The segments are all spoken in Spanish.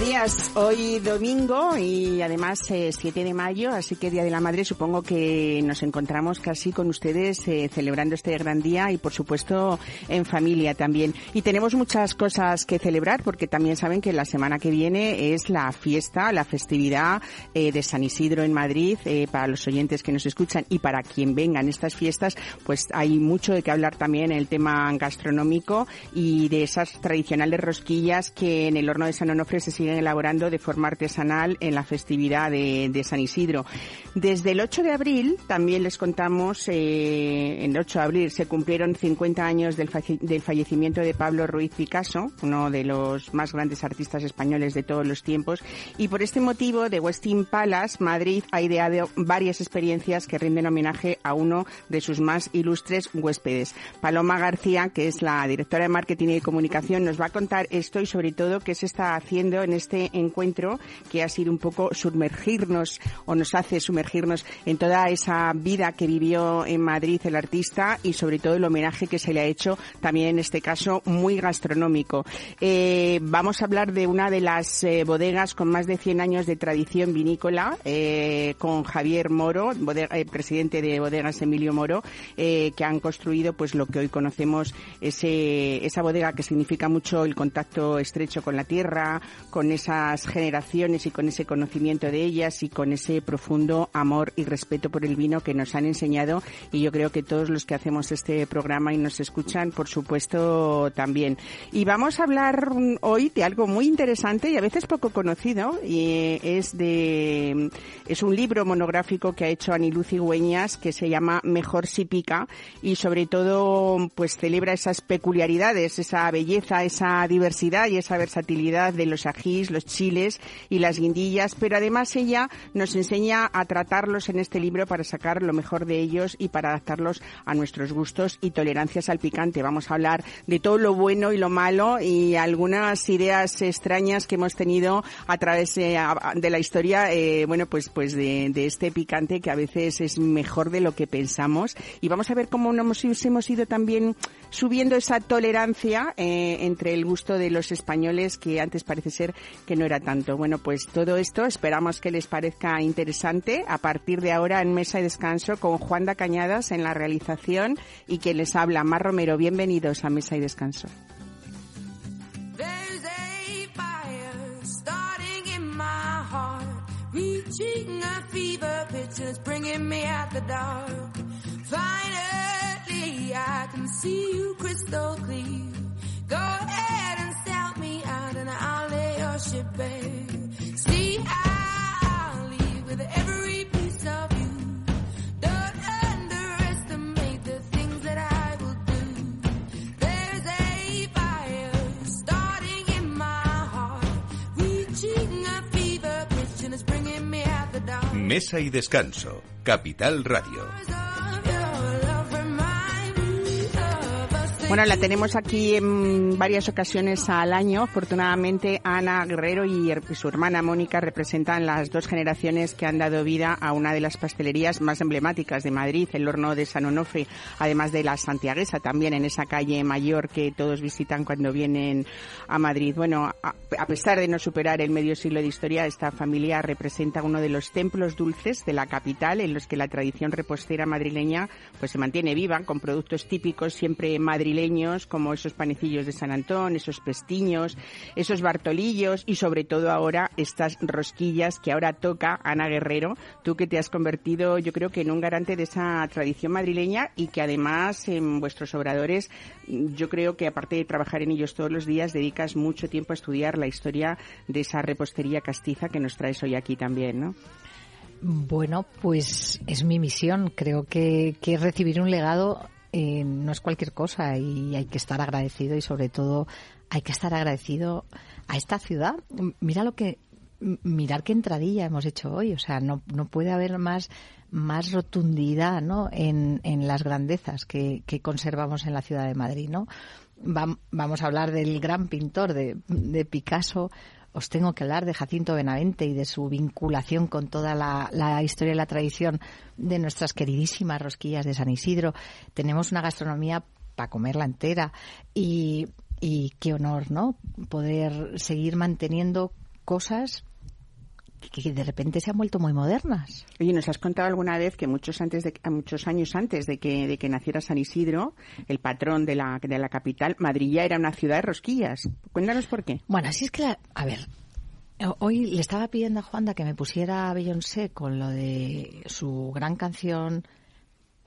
Días, hoy domingo y además eh, 7 de mayo, así que Día de la Madre supongo que nos encontramos casi con ustedes eh, celebrando este gran día y por supuesto en familia también. Y tenemos muchas cosas que celebrar porque también saben que la semana que viene es la fiesta, la festividad eh, de San Isidro en Madrid, eh, para los oyentes que nos escuchan y para quien vengan estas fiestas, pues hay mucho de qué hablar también en el tema gastronómico y de esas tradicionales rosquillas que en el horno de San Onofre se siguen elaborando de forma artesanal en la festividad de, de San Isidro. Desde el 8 de abril, también les contamos, eh, en el 8 de abril se cumplieron 50 años del, del fallecimiento de Pablo Ruiz Picasso, uno de los más grandes artistas españoles de todos los tiempos, y por este motivo, de Westin Palace, Madrid ha ideado varias experiencias que rinden homenaje a uno de sus más ilustres huéspedes. Paloma García, que es la directora de marketing y comunicación, nos va a contar esto y sobre todo qué se está haciendo en este encuentro que ha sido un poco sumergirnos o nos hace sumergirnos en toda esa vida que vivió en Madrid el artista y sobre todo el homenaje que se le ha hecho también en este caso muy gastronómico. Eh, vamos a hablar de una de las eh, bodegas con más de 100 años de tradición vinícola eh, con Javier Moro, presidente de Bodegas Emilio Moro, que han construido pues lo que hoy conocemos ese, esa bodega que significa mucho el contacto estrecho con la tierra, con esas generaciones y con ese conocimiento de ellas y con ese profundo amor y respeto por el vino que nos han enseñado y yo creo que todos los que hacemos este programa y nos escuchan, por supuesto, también. Y vamos a hablar mm, hoy de algo muy interesante y a veces poco conocido eh, es de es un libro monográfico que ha hecho Anilú Cigüeñas que se llama Mejor si pica y sobre todo pues celebra esas peculiaridades, esa belleza, esa diversidad y esa versatilidad de los los chiles y las guindillas, pero además ella nos enseña a tratarlos en este libro para sacar lo mejor de ellos y para adaptarlos a nuestros gustos y tolerancias al picante. Vamos a hablar de todo lo bueno y lo malo y algunas ideas extrañas que hemos tenido a través eh, de la historia, eh, bueno, pues, pues de, de este picante que a veces es mejor de lo que pensamos. Y vamos a ver cómo nos hemos ido también subiendo esa tolerancia eh, entre el gusto de los españoles que antes parece ser que no era tanto. Bueno, pues todo esto esperamos que les parezca interesante a partir de ahora en Mesa y Descanso con Juan da Cañadas en la realización y quien les habla, Mar Romero. Bienvenidos a Mesa y Descanso. Reaching a fever pitch bringing me out the dark. Finally, I can see you crystal clear. Go ahead and sell me out and I'll leave with every piece of you. Don't underestimate the things that I will do. There's a fire starting in my heart, reaching a fever pitch and it's bringing me out the dark. Mesa y Descanso, Capital Radio. Bueno, la tenemos aquí en varias ocasiones al año. Afortunadamente, Ana Guerrero y su hermana Mónica representan las dos generaciones que han dado vida a una de las pastelerías más emblemáticas de Madrid, el horno de San Onofre, además de la Santiaguesa, también en esa calle mayor que todos visitan cuando vienen a Madrid. Bueno, a pesar de no superar el medio siglo de historia, esta familia representa uno de los templos dulces de la capital en los que la tradición repostera madrileña pues se mantiene viva con productos típicos siempre madrileños como esos panecillos de San Antón, esos pestiños, esos bartolillos y sobre todo ahora estas rosquillas que ahora toca Ana Guerrero, tú que te has convertido yo creo que en un garante de esa tradición madrileña y que además en vuestros obradores yo creo que aparte de trabajar en ellos todos los días dedicas mucho tiempo a estudiar la historia de esa repostería castiza que nos traes hoy aquí también, ¿no? Bueno, pues es mi misión. Creo que, que recibir un legado eh, no es cualquier cosa y hay que estar agradecido y sobre todo hay que estar agradecido a esta ciudad. Mira lo que, mirar qué entradilla hemos hecho hoy. O sea, no, no puede haber más, más rotundidad, ¿no? En, en las grandezas que, que conservamos en la ciudad de Madrid, ¿no? Vam- vamos a hablar del gran pintor de, de Picasso, os tengo que hablar de Jacinto Benavente y de su vinculación con toda la, historia y la tradición de nuestras queridísimas rosquillas de San Isidro. Tenemos una gastronomía para comerla entera y, y qué honor, ¿no? Poder seguir manteniendo cosas que de repente se han vuelto muy modernas. Oye, nos has contado alguna vez que muchos antes de muchos años antes de que de que naciera San Isidro, el patrón de la de la capital, Madrid ya era una ciudad de rosquillas. Cuéntanos por qué. Bueno, así es que, la- a ver, hoy le estaba pidiendo a Juanda que me pusiera a Beyoncé con lo de su gran canción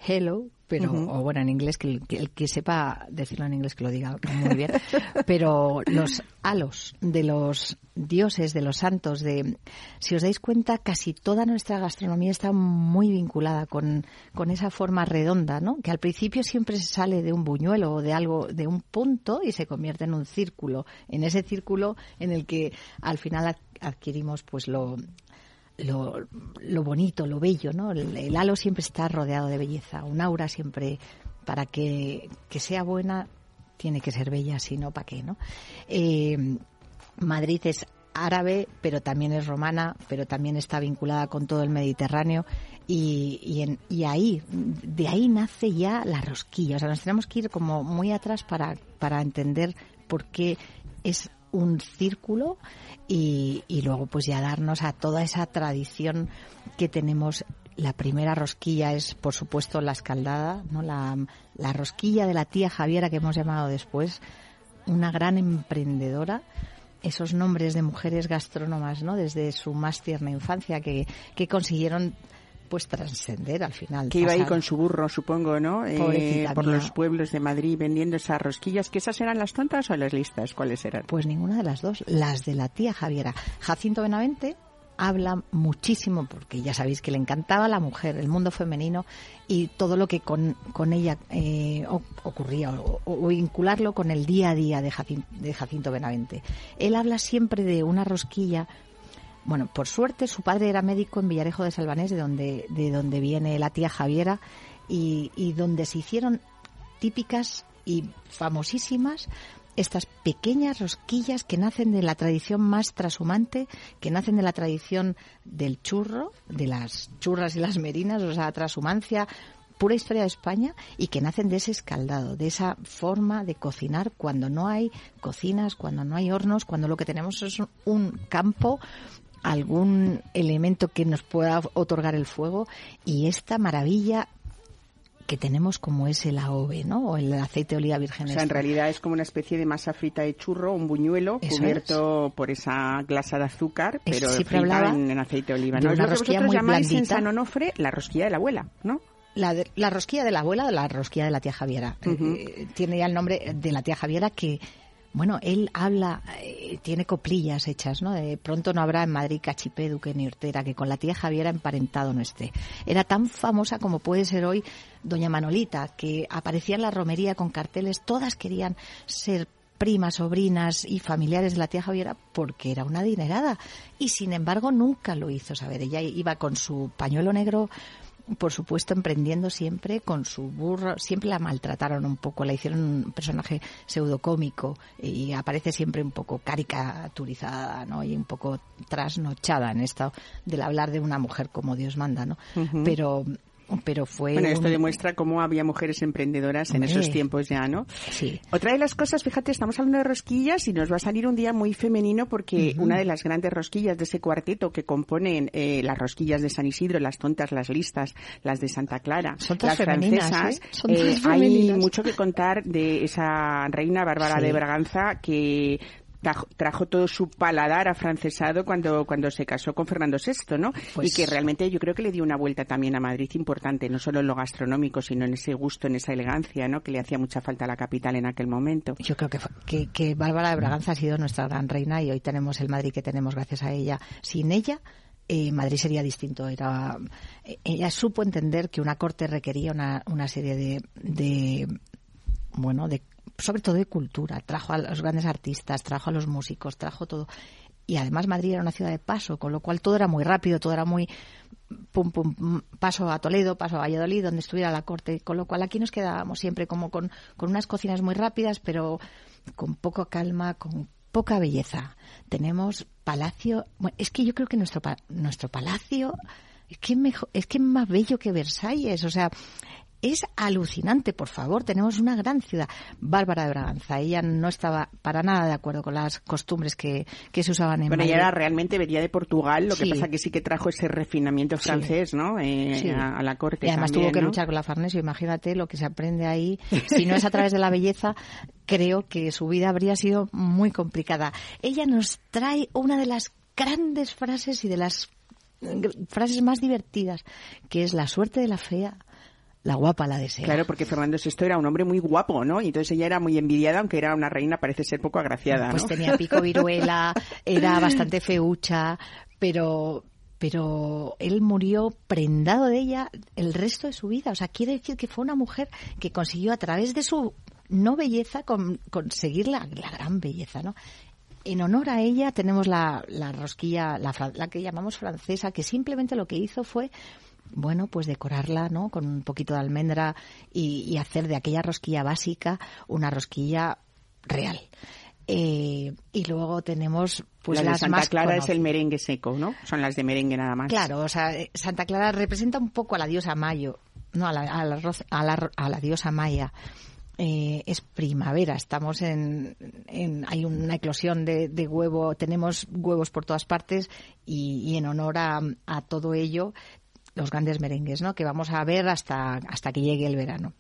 Hello, pero, o bueno, en inglés, que el, que el que sepa decirlo en inglés que lo diga muy bien, pero los halos de los dioses, de los santos, de, si os dais cuenta, casi toda nuestra gastronomía está muy vinculada con, con esa forma redonda, ¿no? Que al principio siempre se sale de un buñuelo o de algo, de un punto y se convierte en un círculo, en ese círculo en el que al final ad- adquirimos pues lo, lo, lo bonito, lo bello, ¿no? El, el halo siempre está rodeado de belleza, un aura siempre, para que, que sea buena, tiene que ser bella, si no, ¿para qué, no? Eh, Madrid es árabe, pero también es romana, pero también está vinculada con todo el Mediterráneo y, y, en- y ahí, de ahí nace ya la rosquilla. O sea, nos tenemos que ir como muy atrás para, para entender por qué es un círculo y, y luego pues ya darnos a toda esa tradición que tenemos. La primera rosquilla es, por supuesto, la escaldada, ¿no? La, la rosquilla de la tía Javiera que hemos llamado después, una gran emprendedora esos nombres de mujeres gastrónomas, ¿no? Desde su más tierna infancia que, que consiguieron pues trascender al final. Que iba ahí con su burro, supongo, ¿no? Eh, por mía. los pueblos de Madrid vendiendo esas rosquillas. ¿Que esas eran las tontas o las listas? ¿Cuáles eran? Pues ninguna de las dos, las de la tía Javiera. Jacinto Benavente habla muchísimo, porque ya sabéis que le encantaba la mujer, el mundo femenino y todo lo que con, con ella eh, ocurría, o, o vincularlo con el día a día de Jacinto Benavente. Él habla siempre de una rosquilla bueno, por suerte su padre era médico en Villarejo de Salvanés, de donde, de donde viene la tía Javiera, y, y donde se hicieron típicas y famosísimas estas pequeñas rosquillas que nacen de la tradición más trashumante, que nacen de la tradición del churro, de las churras y las merinas, o sea, trashumancia, pura historia de España y que nacen de ese escaldado, de esa forma de cocinar cuando no hay cocinas, cuando no hay hornos, cuando lo que tenemos es un- un campo algún elemento que nos pueda otorgar el fuego y esta maravilla que tenemos como es el AOVE, ¿no? O el aceite de oliva virgen O sea, en realidad es como una especie de masa frita de churro, un buñuelo Eso cubierto por esa glasa de azúcar, Es- pero frita en, en aceite de oliva. de ¿no? Es una que rosquilla vosotros muy llamáis en blandita. San Onofre la rosquilla de la abuela, ¿no? La, de- la rosquilla de la abuela o la rosquilla de la tía Javiera. Eh, tiene ya el nombre de la tía Javiera que, bueno, él habla, eh, tiene coplillas hechas, ¿no? De pronto no habrá en Madrid cachipé, duque ni hortera, que con la tía Javiera emparentado no esté. Era tan famosa como puede ser hoy doña Manolita, que aparecía en la romería con carteles, todas querían ser primas, sobrinas y familiares de la tía Javiera porque era una adinerada y sin embargo nunca lo hizo saber. Ella iba con su pañuelo negro por supuesto, emprendiendo siempre con su burro. Siempre la maltrataron un poco, la hicieron un personaje pseudocómico y aparece siempre un poco caricaturizada, ¿no? Y un poco trasnochada en esto del hablar de una mujer como Dios manda, ¿no? Pero pero fue Bueno, esto un- demuestra cómo había mujeres emprendedoras en Hombre. esos tiempos ya, ¿no? Sí. Otra de las cosas, fíjate, estamos hablando de rosquillas y nos va a salir un día muy femenino porque una de las grandes rosquillas de ese cuarteto que componen eh, las rosquillas de San Isidro, las tontas, las listas, las de Santa Clara, Son las femeninas, francesas, ¿eh? Son eh, hay mucho que contar de esa reina Bárbara Sí. de Braganza que trajo, trajo todo su paladar afrancesado cuando, cuando se casó con Fernando VI, ¿no? Pues- Y que realmente yo creo que le dio una vuelta también a Madrid importante, no solo en lo gastronómico, sino en ese gusto, en esa elegancia, ¿no? Que le hacía mucha falta a la capital en aquel momento. Yo creo que, que, que Bárbara de Braganza ha sido nuestra gran reina y hoy tenemos el Madrid que tenemos gracias a ella. Sin ella, eh, Madrid sería distinto. Era, eh, ella supo entender que una corte requería una, una serie de, de, bueno, de, sobre todo de cultura. Trajo a los grandes artistas, trajo a los músicos, trajo todo. Y además Madrid era una ciudad de paso, con lo cual todo era muy rápido, todo era muy pum pum paso a Toledo, paso a Valladolid, donde estuviera la corte, con lo cual aquí nos quedábamos siempre como con, con unas cocinas muy rápidas, pero con poco calma, con poca belleza. Tenemos palacio, bueno, es que yo creo que nuestro nuestro palacio es que mejor, es que más bello que Versalles, o sea, es alucinante, por favor, tenemos una gran ciudad. Bárbara de Braganza, ella no estaba para nada de acuerdo con las costumbres que, que se usaban en Bueno, ella era realmente venía de Portugal, lo que pasa que sí que trajo ese refinamiento Sí. francés, ¿no? Eh, Sí. a, a la corte Y además también, tuvo que ¿no? luchar con la Farnesio. Imagínate lo que se aprende ahí. Si no es a través de la belleza, creo que su vida habría sido muy complicada. Ella nos trae una de las grandes frases y de las frases más divertidas, que es la suerte de la fea, la guapa la desea. Claro, porque Fernando VI era un hombre muy guapo, ¿no? Y entonces ella era muy envidiada, aunque era una reina, parece ser poco agraciada, Pues tenía pico viruela, era bastante feucha, pero pero él murió prendado de ella el resto de su vida. O sea, quiere decir que fue una mujer que consiguió a través de su no belleza con- conseguir la, la gran belleza, ¿no? En honor a ella tenemos la, la rosquilla, la que llamamos francesa, que simplemente lo que hizo fue bueno, pues decorarla, ¿no? Con un poquito de almendra y, y hacer de aquella rosquilla básica una rosquilla real. Eh, y luego tenemos pues la de las Santa más Clara es el merengue seco, ¿no? Son las de merengue nada más. Claro, o sea, eh, Santa Clara representa un poco a la diosa Mayo, no a la, a la, a la, ro- a la diosa Maya. Eh, es primavera, estamos en, en- hay una eclosión de, de huevo, tenemos huevos por todas partes y, y en honor a, a todo ello, los grandes merengues, ¿no? Que vamos a ver hasta, hasta que llegue el verano.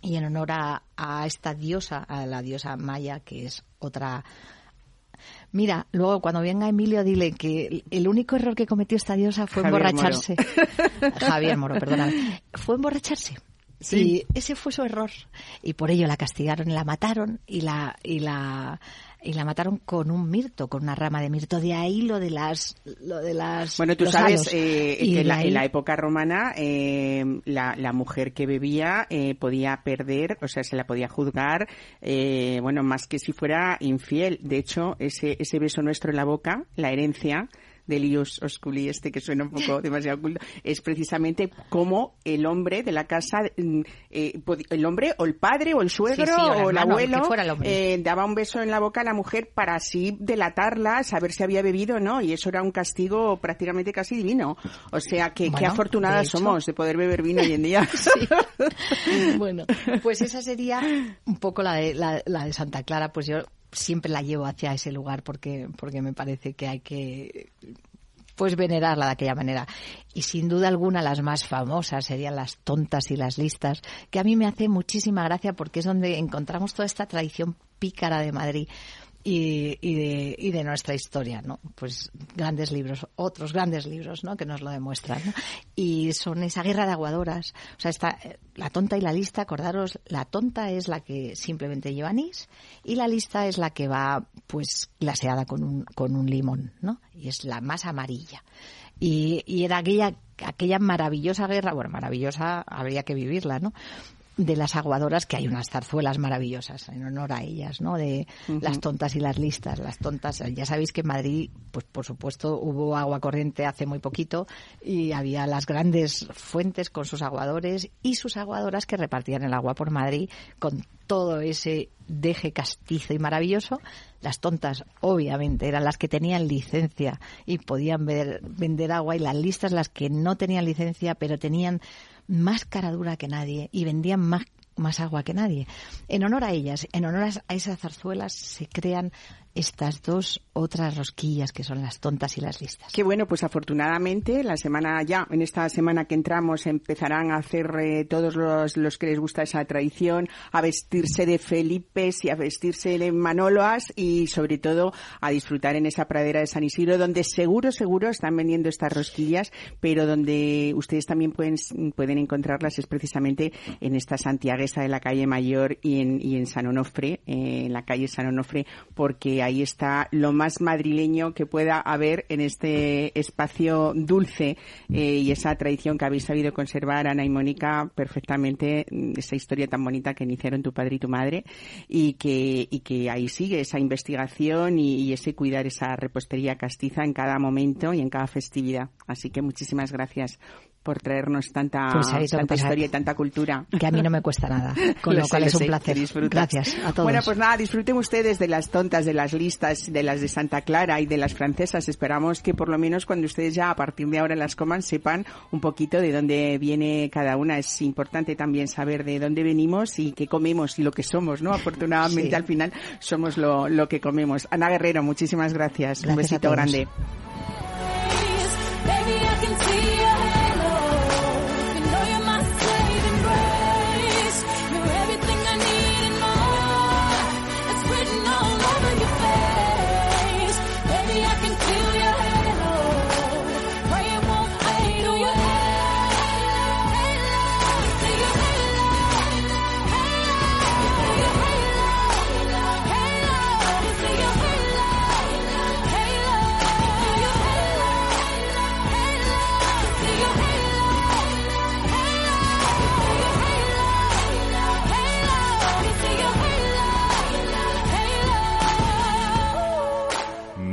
Y en honor a, a esta diosa, a la diosa Maya, que es otra Mira, luego cuando venga Emilio, dile que el- único error que cometió esta diosa fue Javier emborracharse. Javier Moro, perdóname. Fue emborracharse. Sí. Y ese fue su error. Y por ello la castigaron y la mataron y la, y la, y la mataron con un mirto, con una rama de mirto. De ahí lo de las, lo de las. Bueno, tú sabes eh, que la, ahí- en la época romana eh, la, la mujer que bebía eh, podía perder, o sea, se la podía juzgar, eh, bueno, más que si fuera infiel. De hecho, ese, ese beso nuestro en la boca, la herencia del ius osculi este que suena un poco demasiado culto, es precisamente como el hombre de la casa, mm, eh, el hombre o el padre o el suegro Sí, sí, o el o el hermano, el abuelo el eh, daba un beso en la boca a la mujer para así delatarla, saber si había bebido o no, y eso era un castigo prácticamente casi divino. O sea, que qué afortunadas de somos de poder beber vino hoy en día. bueno, pues esa sería un poco la de, la, la de Santa Clara, pues yo siempre la llevo hacia ese lugar porque, porque me parece que hay que pues venerarla de aquella manera. Y sin duda alguna las más famosas serían las tontas y las listas, que a mí me hace muchísima gracia porque es donde encontramos toda esta tradición pícara de Madrid. Y, y, de, y de nuestra historia, ¿no? Pues grandes libros, otros grandes libros, ¿no? Que nos lo demuestran. Y son esa guerra de aguadoras. O sea, está eh, la tonta y la lista, acordaros, la tonta es la que simplemente lleva anís y la lista es la que va, pues, glaseada con un, con un limón, ¿no? Y es la más amarilla. Y, y era aquella, aquella maravillosa guerra, bueno, maravillosa, habría que vivirla, ¿no? De las aguadoras, que hay unas zarzuelas maravillosas en honor a ellas, ¿no? De las tontas y las listas. Las tontas, ya sabéis que en Madrid, pues por supuesto, hubo agua corriente hace muy poquito y había las grandes fuentes con sus aguadores y sus aguadoras que repartían el agua por Madrid con todo ese deje castizo y maravilloso. Las tontas, obviamente, eran las que tenían licencia y podían ver- vender agua y las listas las que no tenían licencia, pero tenían más cara dura que nadie y vendían más, más agua que nadie. En honor a ellas, en honor a esas zarzuelas, se crean estas dos otras rosquillas que son las tontas y las listas. Qué bueno, pues afortunadamente la semana ya, en esta semana que entramos, empezarán a hacer eh, todos los, los que les gusta esa tradición, a vestirse de Felipes y a vestirse de Manoloas y sobre todo a disfrutar en esa pradera de San Isidro, donde seguro, seguro están vendiendo estas rosquillas, pero donde ustedes también pueden, pueden encontrarlas es precisamente en esta santiaguesa de la calle Mayor y en, y en San Onofre, eh, en la calle San Onofre, porque ahí está lo más madrileño que pueda haber en este espacio dulce eh, y esa tradición que habéis sabido conservar, Ana y Mónica, perfectamente, mm, esa historia tan bonita que iniciaron tu padre y tu madre y que, y que ahí sigue esa investigación y, y ese cuidar esa repostería castiza en cada momento y en cada festividad. Así que muchísimas gracias por traernos tanta, Pues tanta historia y tanta cultura. Que a mí no me cuesta nada, con Lo lo, sé, cual lo es un sé, placer. Gracias a todos. Bueno, pues nada, disfruten ustedes de las tontas, de las listas, de las de Santa Clara y de las francesas. Esperamos que por lo menos cuando ustedes ya a partir de ahora las coman sepan un poquito de dónde viene cada una. Es importante también saber de dónde venimos y qué comemos y lo que somos, ¿no? Afortunadamente Sí. al final somos lo, lo que comemos. Ana Guerrero, muchísimas gracias. un Gracias a besito grande.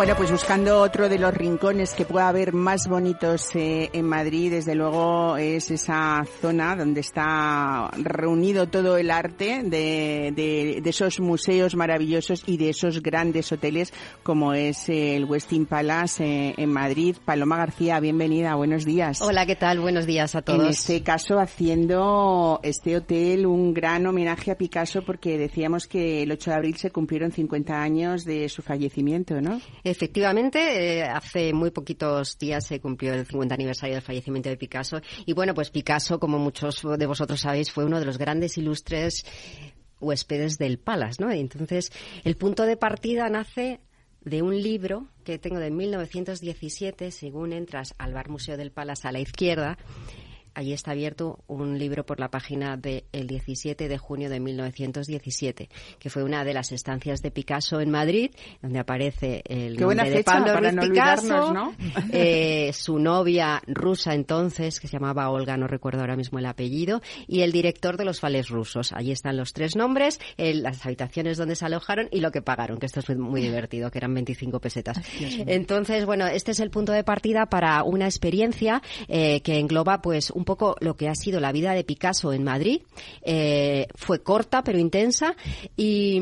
Bueno, pues buscando otro de los rincones que pueda haber más bonitos eh, en Madrid, desde luego es esa zona donde está reunido todo el arte de, de- de esos museos maravillosos y de esos grandes hoteles como es eh, el Westin Palace eh, en Madrid. Paloma García, bienvenida, buenos días. Hola, ¿qué tal? Buenos días a En todos. este caso, haciendo este hotel un gran homenaje a Picasso porque decíamos que el 8 de abril se cumplieron 50 años de su fallecimiento, ¿no? Efectivamente, eh, hace muy poquitos días se cumplió el 50 aniversario del fallecimiento de Picasso. Y bueno, pues Picasso, como muchos de vosotros sabéis, fue uno de los grandes ilustres huéspedes del Palace, ¿no? Entonces, el punto de partida nace de un libro que tengo de 1917, según entras al Bar Museo del Palace a la izquierda. Allí está abierto un libro por la página del 17 de junio de 1917, que fue una de las estancias de Picasso en Madrid, donde aparece el Qué nombre de Pablo para Ruiz no Picasso, eh, su novia rusa entonces, que se llamaba Olga, no recuerdo ahora mismo el apellido, y el director de los fales rusos. Allí están los tres nombres, eh, las habitaciones donde se alojaron y lo que pagaron, que esto es muy, muy divertido, que eran 25 pesetas. Entonces, bueno, este es el punto de partida para una experiencia eh, que engloba pues un poco lo que ha sido la vida de Picasso en Madrid. Eh, fue corta pero intensa y,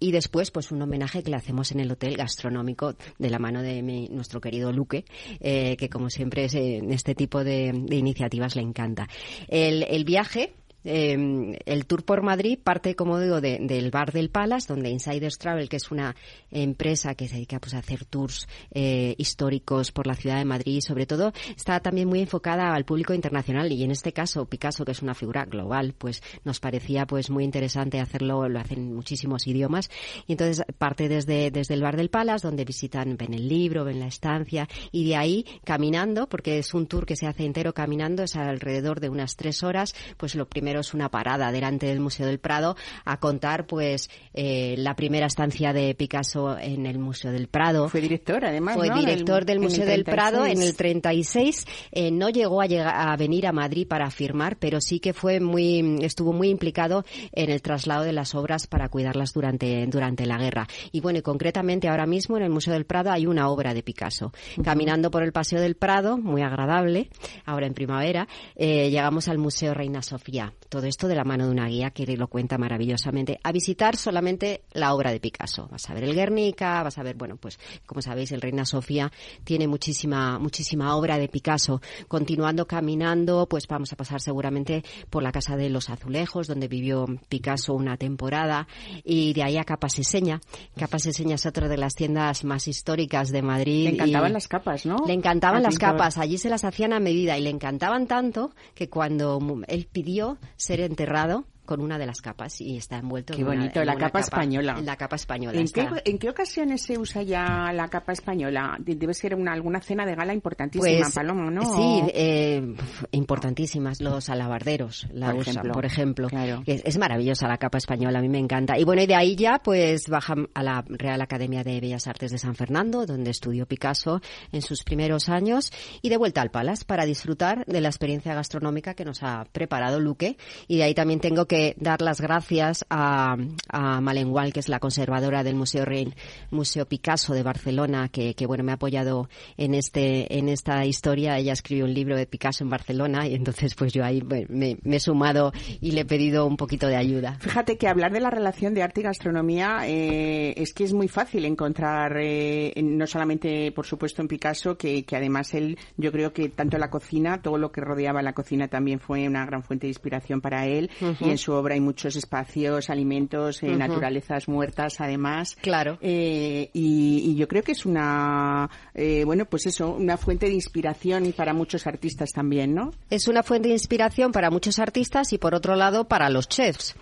y después pues un homenaje que le hacemos en el hotel gastronómico de la mano de mi- nuestro querido Luque, eh, que como siempre es, eh, en este tipo de, de iniciativas le encanta. El, el viaje eh, el tour por Madrid parte, como digo, de- del bar del Palace, donde Insiders Travel, que es una empresa que se dedica pues, a hacer tours eh, históricos por la ciudad de Madrid, sobre todo está también muy enfocada al público internacional. Y en este caso Picasso, que es una figura global, pues nos parecía pues muy interesante hacerlo, lo hacen en muchísimos idiomas. Y entonces parte desde, desde el bar del Palace, donde visitan, ven el libro, ven la estancia y de ahí caminando, porque es un tour que se hace entero caminando, es alrededor de unas tres horas, pues lo primero es una parada delante del Museo del Prado a contar pues eh, la primera estancia de Picasso en el Museo del Prado. Fue director, además, Fue ¿no? director del Museo del Prado en 36. el 36. Eh, no llegó a, llegar, a venir a Madrid para firmar, pero sí que fue muy, estuvo muy implicado en el traslado de las obras para cuidarlas durante, durante la guerra. Y bueno, y concretamente ahora mismo en el Museo del Prado hay una obra de Picasso. Caminando por el Paseo del Prado, muy agradable, ahora en primavera, eh, llegamos al Museo Reina Sofía. Todo esto de la mano de una guía que lo cuenta maravillosamente. A visitar solamente la obra de Picasso. Vas a ver el Guernica, vas a ver, bueno, pues como sabéis, el Reina Sofía tiene muchísima, muchísima obra de Picasso. Continuando caminando, pues vamos a pasar seguramente por la Casa de los Azulejos, donde vivió Picasso una temporada, y de ahí a Capaseseña. Capaseseña es otra de las tiendas más históricas de Madrid. Le encantaban y- las capas, ¿no? le encantaban las capas, allí se las hacían a medida y le encantaban tanto que cuando él pidió ser enterrado con una de las capas y está envuelto Qué en una- bonito, en la una capa española. La capa española. ¿En qué. ¿En qué ocasiones se usa ya la capa española? De- Debe ser una, alguna cena de gala importantísima, Pues, Paloma, ¿no? Sí, eh, importantísimas. Los alabarderos la Por usan, ejemplo. por ejemplo. Claro. Es, es maravillosa la capa española, a mí me encanta. Y bueno, y de ahí ya pues bajan a la Real Academia de Bellas Artes de San Fernando, donde estudió Picasso en sus primeros años, y de vuelta al Palace para disfrutar de la experiencia gastronómica que nos ha preparado Luque. Y de ahí también tengo que dar las gracias a, a Malengual, que es la conservadora del Museo Rein, Museo Picasso de Barcelona, que, que bueno me ha apoyado en este en esta historia. Ella escribió un libro de Picasso en Barcelona y entonces pues yo ahí me, he sumado y le he pedido un poquito de ayuda. Fíjate que hablar de la relación de arte y gastronomía eh, es que es muy fácil encontrar, eh, no solamente, por supuesto, en Picasso, que, que además él, yo creo que tanto la cocina, todo lo que rodeaba la cocina también fue una gran fuente de inspiración para él. Y en su obra hay muchos espacios, alimentos, eh, naturalezas muertas, además. Claro. Eh, y, y yo creo que es una, eh, bueno, pues eso, una fuente de inspiración para muchos artistas también, ¿no? Es una fuente de inspiración para muchos artistas y por otro lado para los chefs.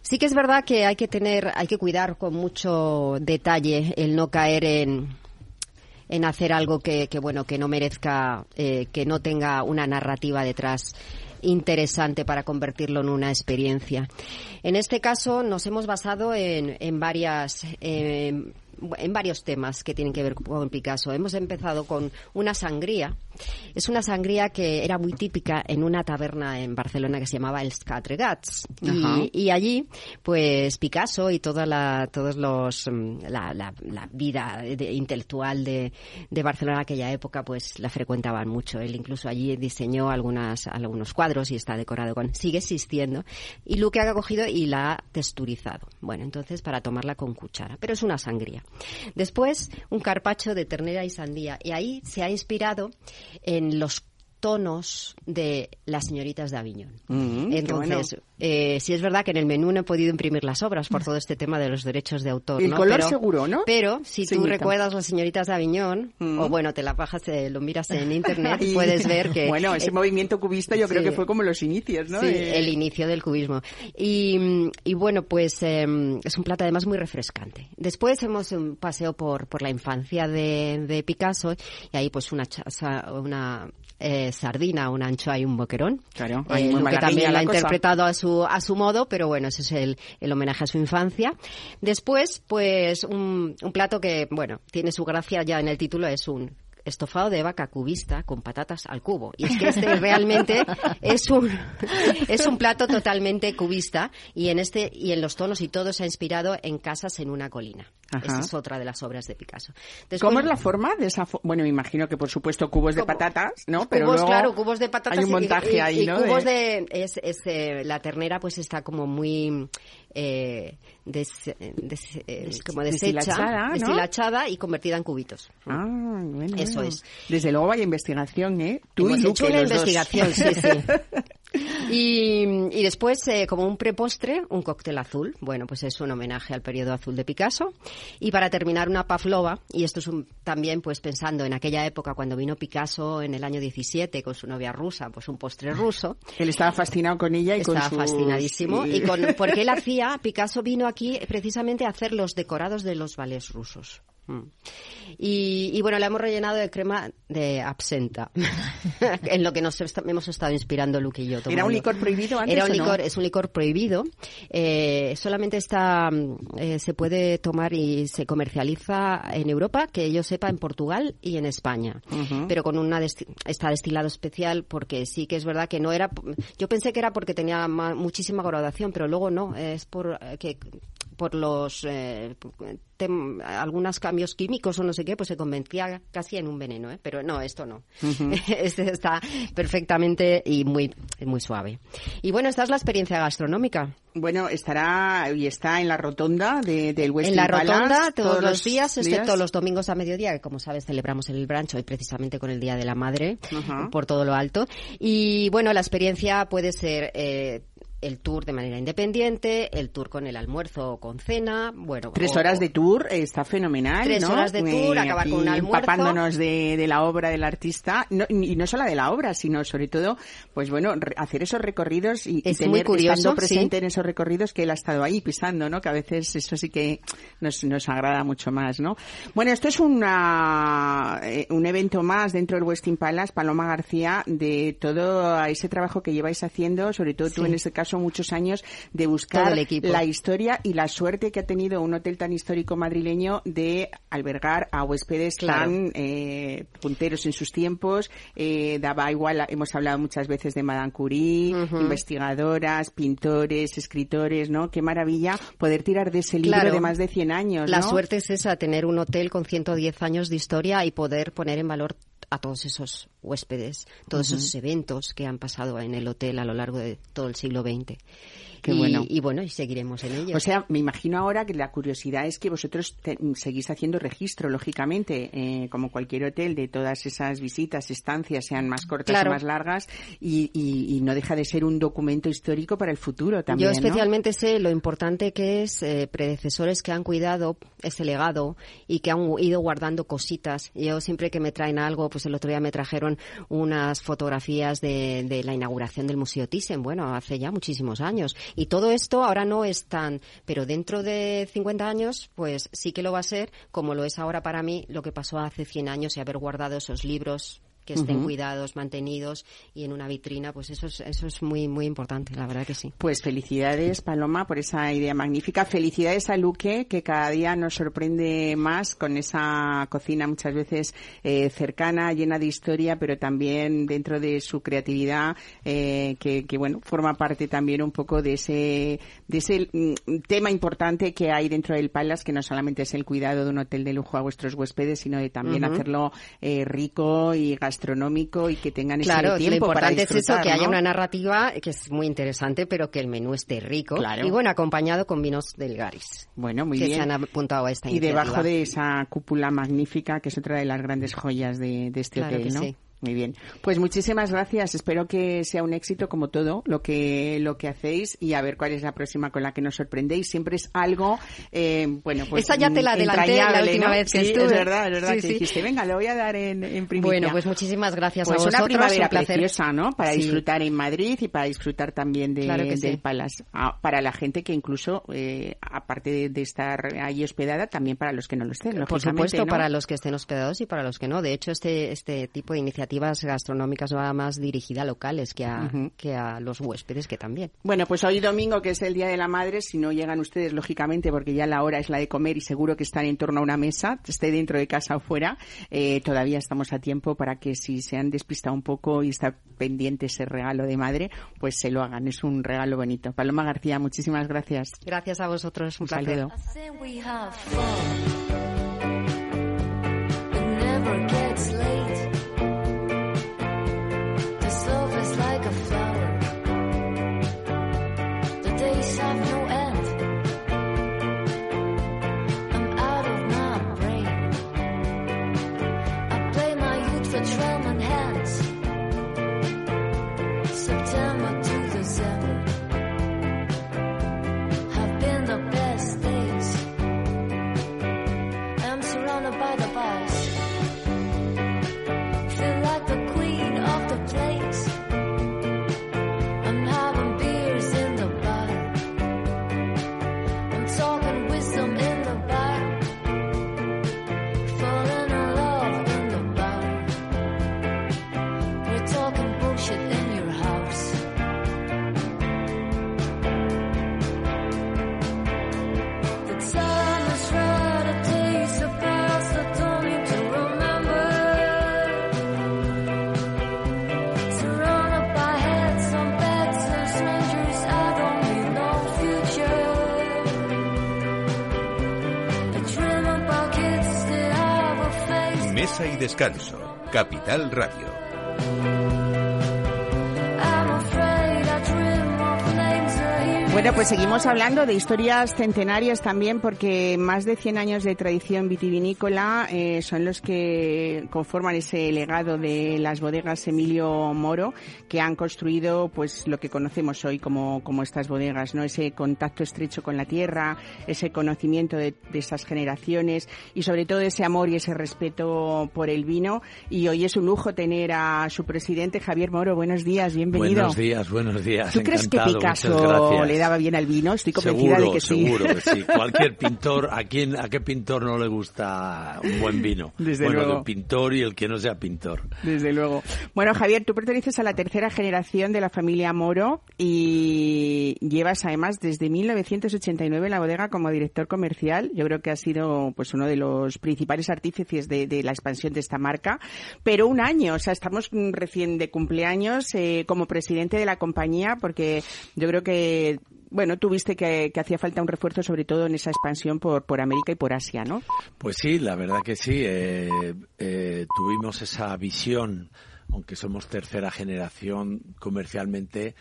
Sí que es verdad que hay que tener, hay que cuidar con mucho detalle el no caer en en hacer algo que, que, bueno que no merezca eh, que no tenga una narrativa detrás interesante para convertirlo en una experiencia. En este caso nos hemos basado en, en varias eh, en varios temas que tienen que ver con Picasso. Hemos empezado con una sangría. Es una sangría que era muy típica en una taberna en Barcelona que se llamaba El Scatregats. Ajá. Y, y allí, pues Picasso y toda la, todos los, mm, la, la- la vida de- intelectual de, de Barcelona en aquella época, pues la frecuentaban mucho. Él incluso allí diseñó algunas, algunos cuadros y está decorado con, sigue existiendo. Y Luque ha cogido y la ha texturizado. Bueno, entonces para tomarla con cuchara. Pero es una sangría. Después, un carpacho de ternera y sandía. Y ahí se ha inspirado en los tonos de las señoritas de Aviñón. Mm, Entonces, eh, sí es verdad que en el menú no he podido imprimir las obras por todo este tema de los derechos de autor. El ¿no? color pero, seguro, ¿no? Pero si tú recuerdas las señoritas de Aviñón, Mm. o bueno, te la bajas, eh, lo miras en internet, Y- puedes ver que... Bueno, ese eh, movimiento cubista yo creo que fue como los inicios, ¿no? Sí, De- el inicio del cubismo. Y, y bueno, pues eh, es un plato además muy refrescante. Después hemos un paseo por, por la infancia de, de Picasso y ahí pues una, una eh, sardina, una anchoa y un boquerón. Claro, Eh, ahí muy malagueña también la ha interpretado a su, a su modo, pero bueno, ese es el, el homenaje a su infancia. Después, pues un, un plato que, bueno, tiene su gracia ya en el título, es un estofado de vaca cubista con patatas al cubo. Y es que este realmente es un, es un plato totalmente cubista y en este y en los tonos y todo se ha inspirado en casas en una colina. Ajá. Esta es otra de las obras de Picasso. Después- ¿Cómo es la forma de esa fo- Bueno, me imagino que por supuesto cubos de patatas, ¿no? cubos, Pero luego claro, cubos de patatas Hay un montaje y, ahí, y ¿no? cubos de, es, es, eh, la ternera pues está como muy eh, des- des- eh, como deshecha, deshilachada, ¿no? deshilachada y convertida en cubitos. Ah, bueno, Eso bueno. es. Desde luego hay investigación, ¿eh? Tú Hemos y Luque, hecho una dos. investigación, sí, sí. Y, y después, eh, como un prepostre, un cóctel azul. Bueno, pues es un homenaje al periodo azul de Picasso. Y para terminar, una pavlova. Y esto es un- también, pues pensando en aquella época cuando vino Picasso en el año 17 con su novia rusa, pues un postre ruso. Él estaba fascinado con ella y con Estaba sus- fascinadísimo. sí. Y con, porque él hacía, Picasso vino aquí precisamente a hacer los decorados de los ballets rusos. Mm. Y, y bueno, la hemos rellenado de crema de absenta, en lo que nos hemos estado inspirando Luke y yo. ¿Era tomando. un licor prohibido antes Era un no? licor, es un licor prohibido. Eh, solamente está, mm, eh, se puede tomar y se comercializa en Europa, que yo sepa, en Portugal y en España. Pero con una desti- está destilado especial porque sí que es verdad que no era. Yo pensé que era porque tenía ma- muchísima graduación, pero luego no. Es por eh, que por los eh, tem- algunos cambios químicos o no sé qué, pues se convertía casi en un veneno, ¿eh? Pero no, esto no. este está perfectamente y muy, muy suave. Y bueno, esta es la experiencia gastronómica. Bueno, estará y está en la rotonda de, del Westin en la Palace rotonda todos, los días, excepto los domingos a mediodía, que como sabes celebramos el brancho hoy precisamente con el Día de la Madre, por todo lo alto. Y bueno, la experiencia puede ser... eh, el tour de manera independiente, el tour con el almuerzo o con cena, bueno. Tres o- horas de tour eh, está fenomenal, Tres ¿no? horas de tour, acabar aquí con un almuerzo. Empapándonos de, de la obra del artista, no, y no solo de la obra, sino sobre todo, pues bueno, hacer esos recorridos y, tener, muy curioso, estando presente sí. en esos recorridos que él ha estado ahí pisando, ¿no? Que a veces eso sí que nos, nos agrada mucho más, ¿no? Bueno, esto es una, eh, un evento más dentro del Westin Palace, Paloma García, de todo ese trabajo que lleváis haciendo, sobre todo tú Sí. en este caso muchos años, de buscar la historia y la suerte que ha tenido un hotel tan histórico madrileño de albergar a huéspedes Claro. tan eh, punteros en sus tiempos. Eh, daba igual, hemos hablado muchas veces de Madame Curie, Ujú. investigadoras, pintores, escritores, ¿no? Qué maravilla poder tirar de ese libro Claro. de más de 100 años, La ¿no? suerte es esa, tener un hotel con 110 años de historia y poder poner en valor a todos esos huéspedes, todos esos eventos que han pasado en el hotel a lo largo de todo el siglo XX. Qué y, bueno. y bueno, y seguiremos en ello. O sea, me imagino ahora que la curiosidad es que vosotros te- seguís haciendo registro, lógicamente, eh, como cualquier hotel, de todas esas visitas, estancias, sean más cortas Claro. o más largas, y, y- y no deja de ser un documento histórico para el futuro también. Yo ¿no? especialmente sé lo importante que es eh, predecesores que han cuidado ese legado y que han ido guardando cositas. Yo siempre que me traen algo, pues el otro día me trajeron unas fotografías de, de la inauguración del Museo Thyssen, bueno, hace ya muchísimos años. Y todo esto ahora no es tan, pero dentro de 50 años, pues sí que lo va a ser, como lo es ahora para mí lo que pasó hace 100 años y haber guardado esos libros que estén cuidados, mantenidos y en una vitrina, pues eso es, eso es muy, muy importante, la verdad que sí. Pues felicidades, Paloma, por esa idea magnífica. Felicidades a Luque, que cada día nos sorprende más con esa cocina muchas veces eh, cercana, llena de historia, pero también dentro de su creatividad, eh, que, que, bueno, forma parte también un poco de ese, de ese mm, tema importante que hay dentro del Palace, que no solamente es el cuidado de un hotel de lujo a vuestros huéspedes, sino de también hacerlo eh, rico y gastronómico y que tengan Claro, ese lo tiempo para importante es eso, que haya una narrativa que es muy interesante, pero que el menú esté rico. Claro. Y bueno, acompañado con vinos del Garis. Bueno, muy que bien. se han apuntado a esta Y iniciativa. debajo de esa cúpula magnífica, que es otra de las grandes joyas de, de este Claro hotel, que ¿no? sí. Muy bien. Pues muchísimas gracias. Espero que sea un éxito como todo lo que lo que hacéis y a ver cuál es la próxima con la que nos sorprendéis. Siempre es algo, eh, bueno, pues Esa ya te la adelanté la última ¿no? vez que Sí, estuve. Es verdad, es verdad Sí, que sí. dijiste, venga, lo voy a dar en, en primicia. Bueno, pues muchísimas gracias Pues a una vosotros. primavera un placer. preciosa, ¿no? Para disfrutar en Madrid y para disfrutar también de, Claro del. Palace. Ah, para la gente que incluso, eh, aparte de, de estar ahí hospedada, también para los que no lo estén, Por supuesto, ¿no? para los que estén hospedados y para los que no. De hecho, este, este tipo de iniciativas gastronómicas va más dirigida a locales que a, que a los huéspedes, que también. Bueno, pues hoy domingo, que es el Día de la Madre, si no llegan ustedes, lógicamente, porque ya la hora es la de comer y seguro que están en torno a una mesa, esté dentro de casa o fuera, eh, todavía estamos a tiempo para que si se han despistado un poco y está pendiente ese regalo de madre, pues se lo hagan. Es un regalo bonito. Paloma García, muchísimas gracias. Gracias a vosotros. Un, Un placer. saludo. Descanso. Capital Radio. Bueno, pues seguimos hablando de historias centenarias también porque más de 100 años de tradición vitivinícola eh, son los que conforman ese legado de las bodegas Emilio Moro que han construido pues lo que conocemos hoy como, como estas bodegas, ¿no? Ese contacto estrecho con la tierra, ese conocimiento de, de esas generaciones y sobre todo ese amor y ese respeto por el vino. Y hoy es un lujo tener a su presidente Javier Moro. Buenos días, bienvenido. Buenos días, buenos días. ¿Tú crees que Picasso muchas gracias. Le daba bien al vino? Estoy convencida seguro, de que sí. seguro que sí. Cualquier pintor, ¿a quién, a qué pintor no le gusta un buen vino? Desde bueno, luego. el pintor y el que no sea pintor. Desde luego. Bueno, Javier, tú perteneces a la tercera generación de la familia Moro y llevas además desde 1989 la bodega como director comercial. Yo creo que has sido pues uno de los principales artífices de, de la expansión de esta marca. Pero un año, o sea, estamos recién de cumpleaños eh, como presidente de la compañía porque yo creo que bueno, tuviste que, que hacía falta un refuerzo sobre todo en esa expansión por, por América y por Asia, ¿no? Pues sí, la verdad que sí. eh, eh, tuvimos esa visión, aunque somos tercera generación comercialmente,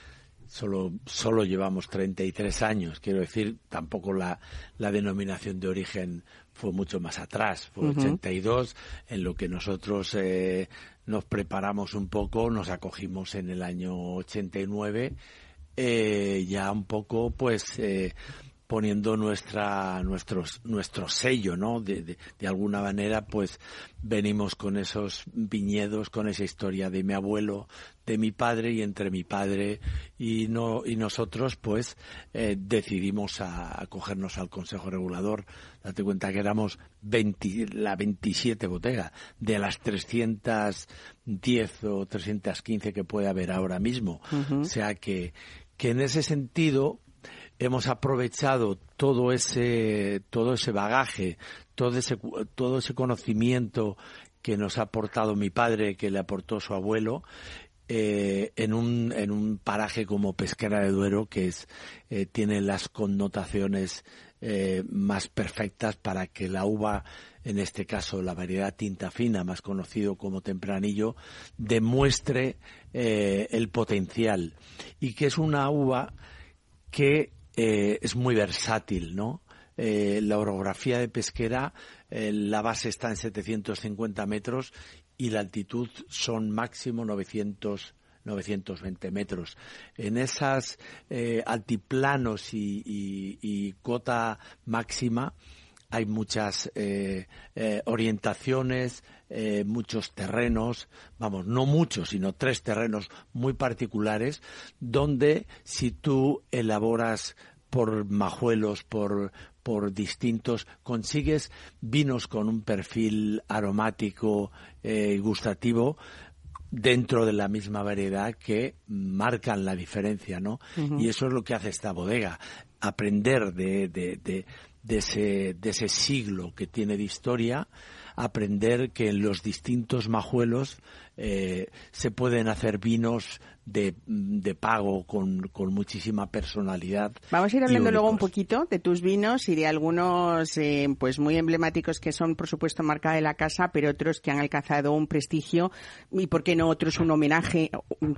solo, solo llevamos 33 años. Quiero decir, tampoco la, la denominación de origen fue mucho más atrás, fue Ujú. 82, en lo que nosotros eh, nos preparamos un poco, nos acogimos en el año 89, eh, ya un poco pues eh, poniendo nuestra nuestros nuestro sello no de, de, de alguna manera pues venimos con esos viñedos con esa historia de mi abuelo de mi padre y entre mi padre y no y nosotros pues eh, decidimos a, acogernos al consejo regulador. Date cuenta que éramos 20, la 27 bodegas de las 310 o 315 que puede haber ahora mismo. O sea que que en ese sentido hemos aprovechado todo ese todo ese bagaje todo ese todo ese conocimiento que nos ha aportado mi padre que le aportó su abuelo eh, en un en un paraje como Pesquera de Duero que es eh, tiene las connotaciones eh, más perfectas para que la uva en este caso la variedad tinta fina más conocido como tempranillo demuestre eh, el potencial y que es una uva que eh, es muy versátil, ¿no? Eh, la orografía de pesquera, la base está en 750 metros y la altitud son máximo 900 920 metros. En esas altiplanos y cota máxima hay muchas eh, eh, orientaciones, eh, muchos terrenos, vamos, no muchos, sino tres terrenos muy particulares, donde si tú elaboras por majuelos, por, por distintos, consigues vinos con un perfil aromático y gustativo dentro de la misma variedad que marcan la diferencia, ¿no? Y eso es lo que hace esta bodega, aprender de, de, de, de ese, de ese siglo que tiene de historia, aprender que en los distintos majuelos eh, se pueden hacer vinos de, de pago con, con muchísima personalidad. Vamos a ir hablando luego un poquito de tus vinos y de algunos eh, pues muy emblemáticos que son por supuesto marca de la casa, pero otros que han alcanzado un prestigio y por qué no otros un homenaje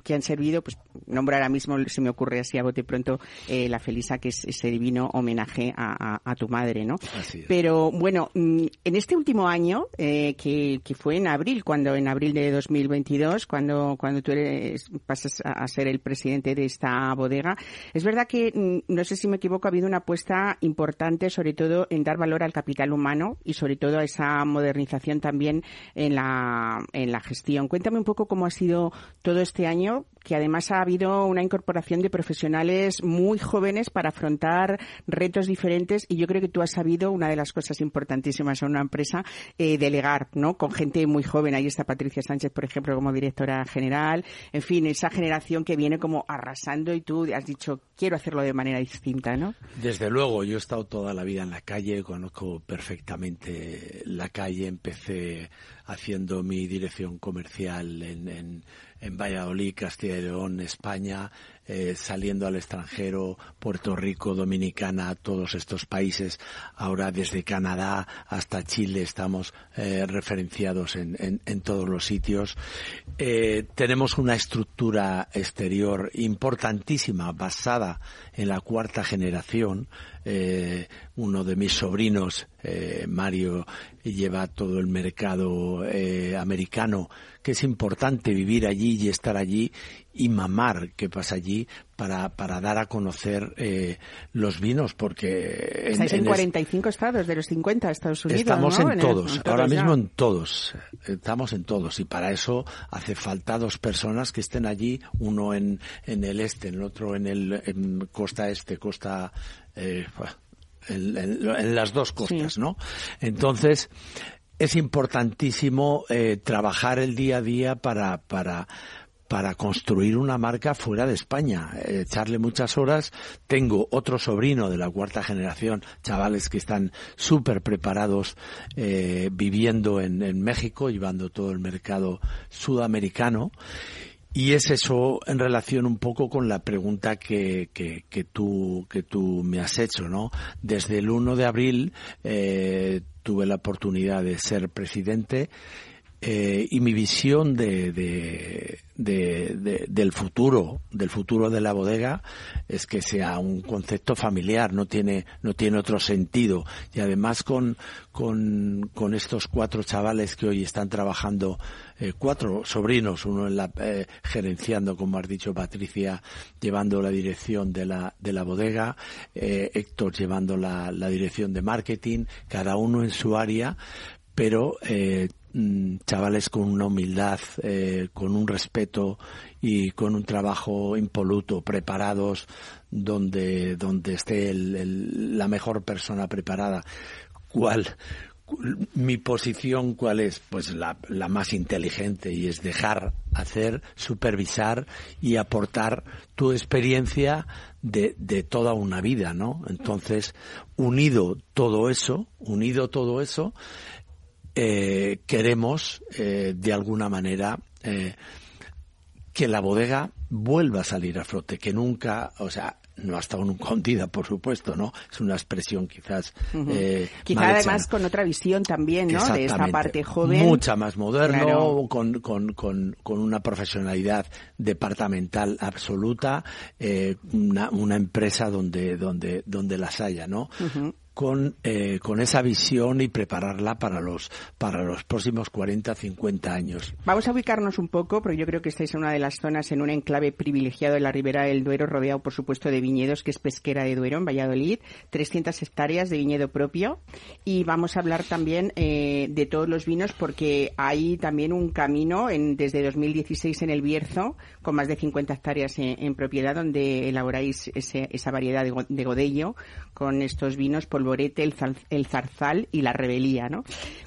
que han servido, pues nombro ahora mismo se me ocurre así a bote pronto eh, la Felisa que es ese divino homenaje a, a- a tu madre, ¿no? Así es. Pero bueno, mm, en este último año, eh, que, que fue en abril, cuando en abril de 2022, cuando, cuando tú eres, pasas a, ser el presidente de esta bodega, es verdad que, mm, no sé si me equivoco, ha habido una apuesta importante, sobre todo en dar valor al capital humano y sobre todo a esa modernización también en la, en la gestión. Cuéntame un poco cómo ha sido todo este año, que además ha habido una incorporación de profesionales muy jóvenes para afrontar retos diferentes y yo creo que tú has sabido una de las cosas importantísimas en una empresa eh, delegar, ¿no? Con gente muy joven. Ahí está Patricia Sánchez, por ejemplo, como directora general. En fin, esa generación que viene como arrasando y tú has dicho quiero hacerlo de manera distinta, ¿no? Desde luego, yo he estado toda la vida en la calle, conozco perfectamente la calle, empecé haciendo mi dirección comercial en, en, en Valladolid, Castilla y León, España, eh, saliendo al extranjero, Puerto Rico, Dominicana, todos estos países. Ahora desde Canadá hasta Chile estamos eh, referenciados en, en, en todos los sitios. Eh, tenemos una estructura exterior importantísima basada en la cuarta generación. Eh, uno de mis sobrinos, eh, Mario, lleva todo el mercado eh, americano, que es importante vivir allí y estar allí y mamar qué pasa allí para, para dar a conocer eh, los vinos, porque... Estáis en, es- 45 estados de los 50 de Estados Unidos, Estamos ¿no? en todos, en ahora ya. mismo en todos, estamos en todos y para eso hace falta dos personas que estén allí, uno en, en el este, el otro en el en costa este, costa eh, en, en- en las dos costas, Sí. ¿no? Entonces es importantísimo eh, trabajar el día a día para para para construir una marca fuera de España, echarle muchas horas. Tengo otro sobrino de la cuarta generación, chavales que están súper preparados eh, viviendo en, en México, llevando todo el mercado sudamericano. Y es eso en relación un poco con la pregunta que, que, que tú, que tú me has hecho, ¿no? Desde el 1 de abril eh, tuve la oportunidad de ser presidente eh, y mi visión de, de, de- de- del futuro, del futuro de la bodega, es que sea un concepto familiar, no tiene, no tiene otro sentido. Y además con, con, con estos cuatro chavales que hoy están trabajando, eh, cuatro sobrinos, uno en la, eh, gerenciando, como has dicho Patricia, llevando la dirección de la, de la bodega, eh, Héctor llevando la, la dirección de marketing, cada uno en su área, pero eh, chavales con una humildad, eh, con un respeto y con un trabajo impoluto, preparados donde, donde esté el- la mejor persona preparada. ¿Cuál? cu- Mi posición, ¿cuál es? Pues la, la más inteligente y es dejar hacer, supervisar y aportar tu experiencia de, de toda una vida, ¿no? Entonces, unido todo eso, unido todo eso, eh, queremos eh, de alguna manera eh, que la bodega vuelva a salir a flote, que nunca, o sea, no ha estado nunca hundida, por supuesto, ¿no? Es una expresión quizás eh, Quizá además con otra visión también, ¿no? De esta parte joven. Mucha más moderno, Claro. con, con, con, con una profesionalidad departamental absoluta, eh, una, una empresa donde, donde, donde las haya, ¿no? Con, eh, con esa visión y prepararla para los, para los próximos 40, 50 años. Vamos a ubicarnos un poco, porque yo creo que estáis en una de las zonas, en un enclave privilegiado de la ribera del Duero, rodeado, por supuesto, de viñedos, que es Pesquera de Duero, en Valladolid, 300 hectáreas de viñedo propio. Y vamos a hablar también eh, de todos los vinos, porque hay también un camino en, desde 2016 en el Bierzo, con más de 50 hectáreas en, en propiedad, donde elaboráis ese- esa variedad de, de godello con estos vinos el, zal- el zarzal y la rebelía, ¿no?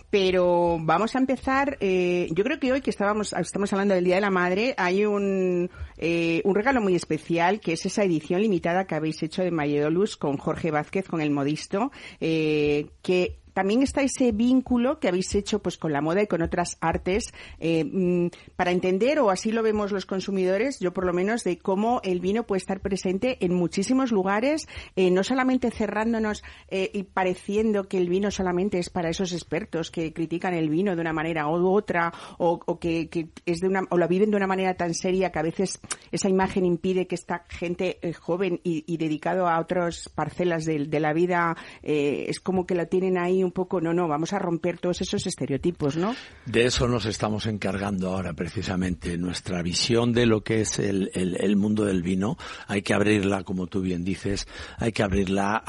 Pero vamos a empezar. eh, yo creo que hoy que estábamos estamos hablando del Día de la Madre, hay un eh, un regalo muy especial que es esa edición limitada que habéis hecho de Mayolus con Jorge Vázquez, con el modisto, eh, que también está ese vínculo que habéis hecho pues con la moda y con otras artes eh, mm, para entender o así lo vemos los consumidores yo por lo menos de cómo el vino puede estar presente en muchísimos lugares eh, no solamente cerrándonos eh, y pareciendo que el vino solamente es para esos expertos que critican el vino de una manera u otra o, que, es de una o lo viven de una manera tan seria que a veces esa imagen impide que esta gente eh, joven y, y dedicado a otras parcelas de, la vida es como que la tienen ahí un poco no no vamos a romper todos esos estereotipos no De eso nos estamos encargando ahora precisamente. Nuestra visión de lo que es el, el- mundo del vino hay que abrirla, como tú bien dices, hay que abrirla a,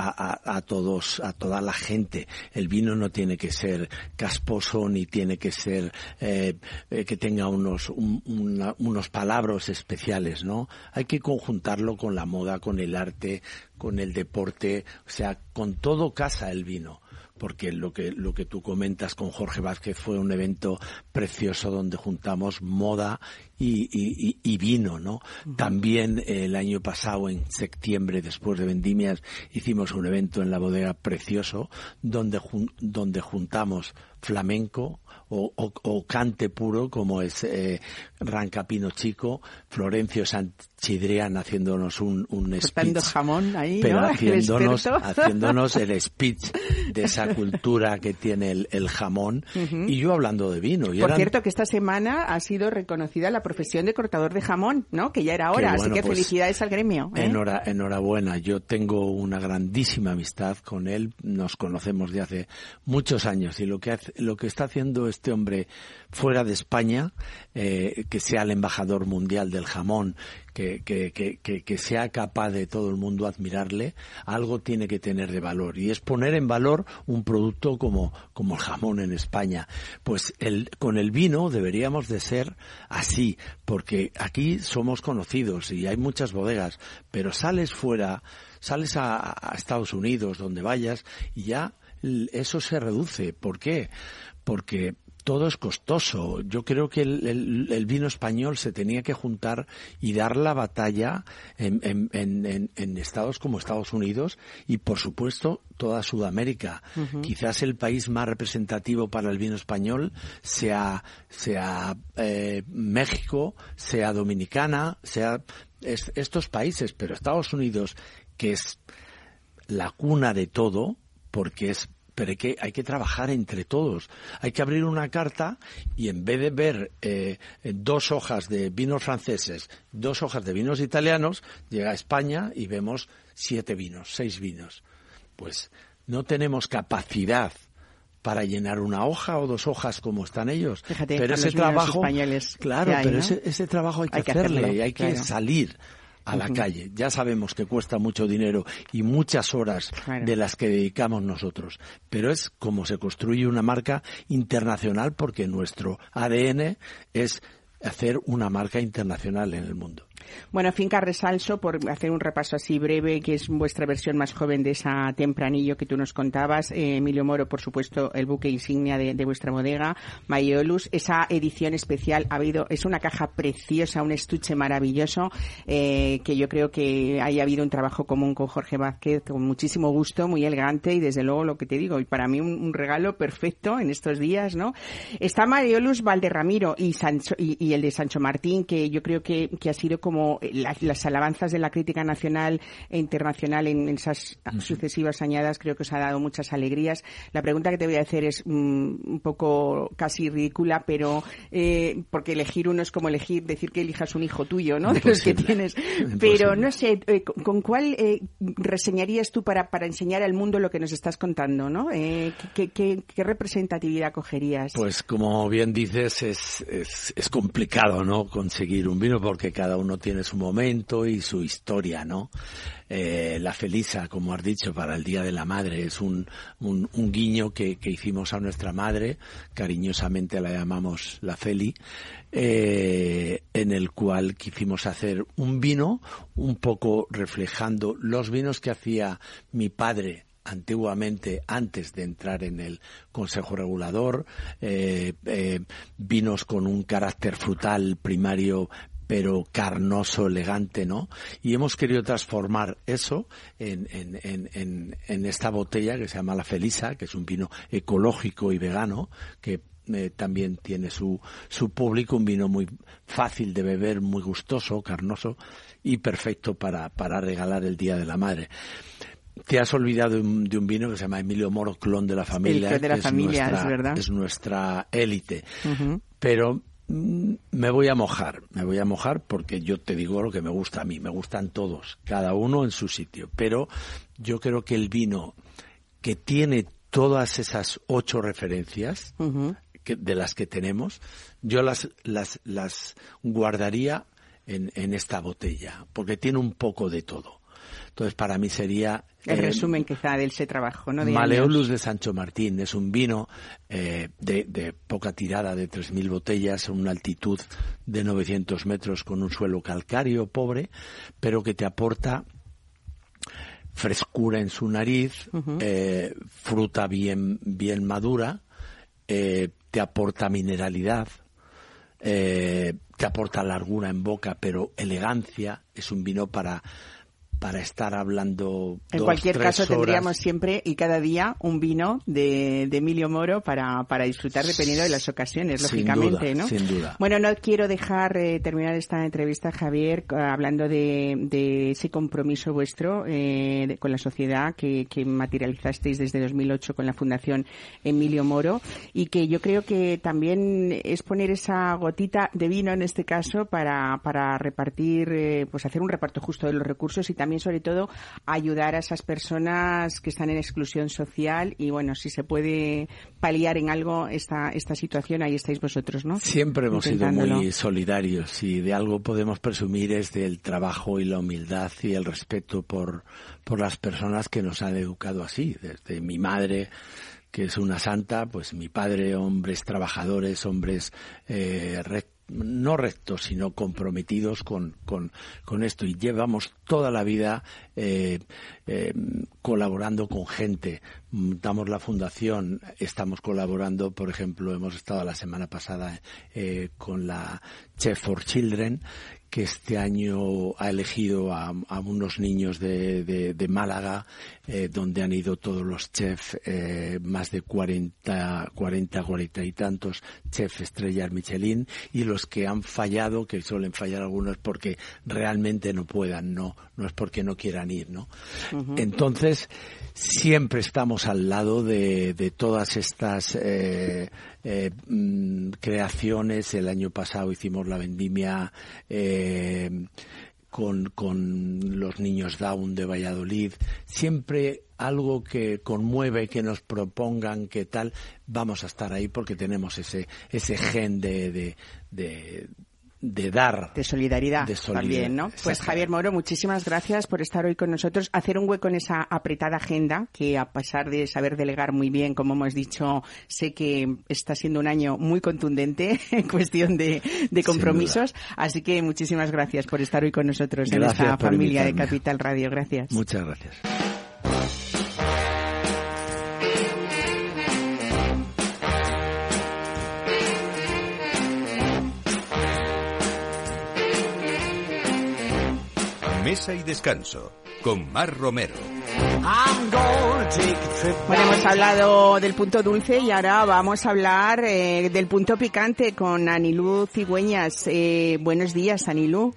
a- a todos, a toda la gente. El vino no tiene que ser casposo ni tiene que ser eh, eh, que tenga unos un- una- unos palabras especiales, ¿no? Hay que conjuntarlo con la moda, con el arte, con el deporte, o sea, con todo casa el vino porque lo que lo que tú comentas con Jorge Vázquez fue un evento precioso donde juntamos moda y, y- y- y vino, ¿no? También el año pasado, en septiembre, después de Vendimias, hicimos un evento en la bodega precioso donde jun- donde juntamos flamenco, o, o- o cante puro como es eh, Rancapino Chico, Florencio Sanchidrián haciéndonos un, un speech jamón ahí, pero ¿no? El haciéndonos, haciéndonos el speech de esa cultura que tiene el, el jamón y yo hablando de vino. Y Por eran- cierto, que esta semana ha sido reconocida la profesión de cortador de jamón, ¿no? Que ya era hora, así que pues, felicidades al gremio. ¿eh? Enhora- enhorabuena, yo tengo una grandísima amistad con él, nos conocemos de hace muchos años y lo que hace- lo que está haciendo este hombre fuera de España, eh, que sea el embajador mundial del jamón, que, que, que, que, sea capaz de todo el mundo admirarle, algo tiene que tener de valor y es poner en valor un producto como, como el jamón en España. Pues el, con el vino deberíamos de ser así, porque aquí somos conocidos y hay muchas bodegas, pero sales fuera, sales a, a Estados Unidos, donde vayas, y ya eso se reduce. ¿Por qué? Porque todo es costoso. Yo creo que el, el- el vino español se tenía que juntar y dar la batalla en, en- en- en- en estados como Estados Unidos y, por supuesto, toda Sudamérica. Quizás el país más representativo para el vino español sea, sea eh, México, sea Dominicana, sea es- estos países, pero Estados Unidos, que es la cuna de todo, porque es pero hay que, hay que trabajar entre todos. Hay que abrir una carta y en vez de ver eh, dos hojas de vinos franceses, dos hojas de vinos italianos, llega a España y vemos siete vinos, seis vinos. Pues no tenemos capacidad para llenar una hoja o dos hojas como están ellos. Fíjate, pero ese trabajo, españoles claro, hay, pero ¿no? ese, ese trabajo hay que Hay que hacerle, hacerlo, y hay que claro. salir a la calle. Ya sabemos que cuesta mucho dinero y muchas horas Claro. de las que dedicamos nosotros, pero es como se construye una marca internacional porque nuestro ADN es hacer una marca internacional en el mundo. Bueno, Finca Resalso, por hacer un repaso así breve, que es vuestra versión más joven de esa tempranillo que tú nos contabas. Eh, Emilio Moro, por supuesto, el buque insignia de, vuestra bodega. Mayolus, esa edición especial ha habido, es una caja preciosa, un estuche maravilloso, eh, que yo creo que haya habido un trabajo común con Jorge Vázquez, con muchísimo gusto, muy elegante y desde luego lo que te digo, y para mí un, regalo perfecto en estos días, ¿no? Está Mayolus Valderramiro y, Sancho, y, y el de Sancho Martín, que yo creo que, que ha sido como la- las alabanzas de la crítica nacional e internacional en esas sucesivas añadas, creo que os ha dado muchas alegrías. La pregunta que te voy a hacer es mm, un poco casi ridícula, pero eh, porque elegir uno es como elegir, decir que elijas un hijo tuyo, ¿no? De los que Imposible. tienes. Imposible. Pero no sé, eh, ¿con, con cuál eh, reseñarías tú para, para enseñar al mundo lo que nos estás contando, ¿no? Eh, ¿qué, qué, qué representatividad cogerías? Pues como bien dices, es, es, es complicado, ¿no? Conseguir un vino porque cada uno tiene su momento y su historia, ¿no? Eh, la Felisa, como has dicho, para el Día de la Madre es un, un, guiño que, que hicimos a nuestra madre, cariñosamente la llamamos la Feli, eh, en el cual quisimos hacer un vino un poco reflejando los vinos que hacía mi padre antiguamente antes de entrar en el Consejo Regulador, eh, vinos con un carácter frutal primario pero carnoso, elegante, ¿no? Y hemos querido transformar eso en, en, en, en, esta botella que se llama La Felisa, que es un vino ecológico y vegano, que eh, también tiene su, su público, un vino muy fácil de beber, muy gustoso, carnoso y perfecto para, para regalar el Día de la Madre. Te has olvidado de un, de un vino que se llama Emilio Moro, clon de la familia. clon de la que familia, nuestra, es verdad. Es nuestra élite. Pero me voy a mojar, me voy a mojar porque yo te digo lo que me gusta a mí, me gustan todos, cada uno en su sitio. Pero yo creo que el vino que tiene todas esas ocho referencias que- de las que tenemos, yo las, las, las guardaría en, en esta botella, porque tiene un poco de todo. Entonces, para mí sería... El eh, resumen quizá de ese trabajo, ¿no? De Maleolus años. de Sancho Martín es un vino eh, de, de poca tirada, de 3.000 botellas, a una altitud de 900 metros con un suelo calcáreo pobre, pero que te aporta frescura en su nariz, eh, fruta bien, bien madura, te aporta mineralidad, te aporta largura en boca, pero elegancia. Es un vino para para estar hablando. En dos, cualquier tres caso, horas. tendríamos siempre y cada día un vino de, de Emilio Moro para, para disfrutar dependiendo de las ocasiones, Sin lógicamente, duda, ¿no? sin duda. Bueno, no quiero dejar eh, terminar esta entrevista, Javier, c- hablando de, de ese compromiso vuestro eh, de- con la sociedad que, que materializasteis desde 2008 con la Fundación Emilio Moro y que yo creo que también es poner esa gotita de vino en este caso para, para repartir, eh, pues hacer un reparto justo de los recursos y también sobre todo ayudar a esas personas que están en exclusión social y bueno, si se puede paliar en algo esta, esta situación, ahí estáis vosotros, ¿no? Siempre hemos sido muy solidarios y de algo podemos presumir es del trabajo y la humildad y el respeto por, por las personas que nos han educado así, desde mi madre que es una santa, pues mi padre, hombres trabajadores, hombres eh, rec- no rectos, sino comprometidos con, con, esto. Y llevamos toda la vida eh, eh, colaborando con gente. Montamos la fundación, estamos colaborando, por ejemplo, hemos estado la semana pasada eh, con la Chef for Children, que este año ha elegido a, unos niños de, de Málaga, eh, donde han ido todos los chefs, eh, más de 40, 40, 40 y tantos chefs estrellas Michelin, y los que han fallado, que suelen fallar algunos porque realmente no puedan, no, no es porque no quieran ir, ¿no? Entonces, siempre estamos al lado de, de todas estas eh, eh, mm, creaciones. El año pasado hicimos la vendimia eh, con, con los niños Down de Valladolid. Siempre algo que conmueve, que nos propongan, que tal, vamos a estar ahí porque tenemos ese, ese gen de, de, de, de dar. de solidaridad, De solidaridad, también, ¿no? Pues. Javier Moro, muchísimas gracias por estar hoy con nosotros, hacer un hueco en esa apretada agenda que a pesar de saber delegar muy bien, como hemos dicho, sé que está siendo un año muy contundente en cuestión de, de compromisos, así que muchísimas gracias por estar hoy con nosotros en Gracias esta por familia de invitarme. Capital Radio. Gracias. Muchas gracias. Mesa y descanso con Mar Romero. Bueno, hemos hablado del punto dulce y ahora vamos a hablar eh, del punto picante con Anilú Cigüeñas. Eh, buenos días, Anilú.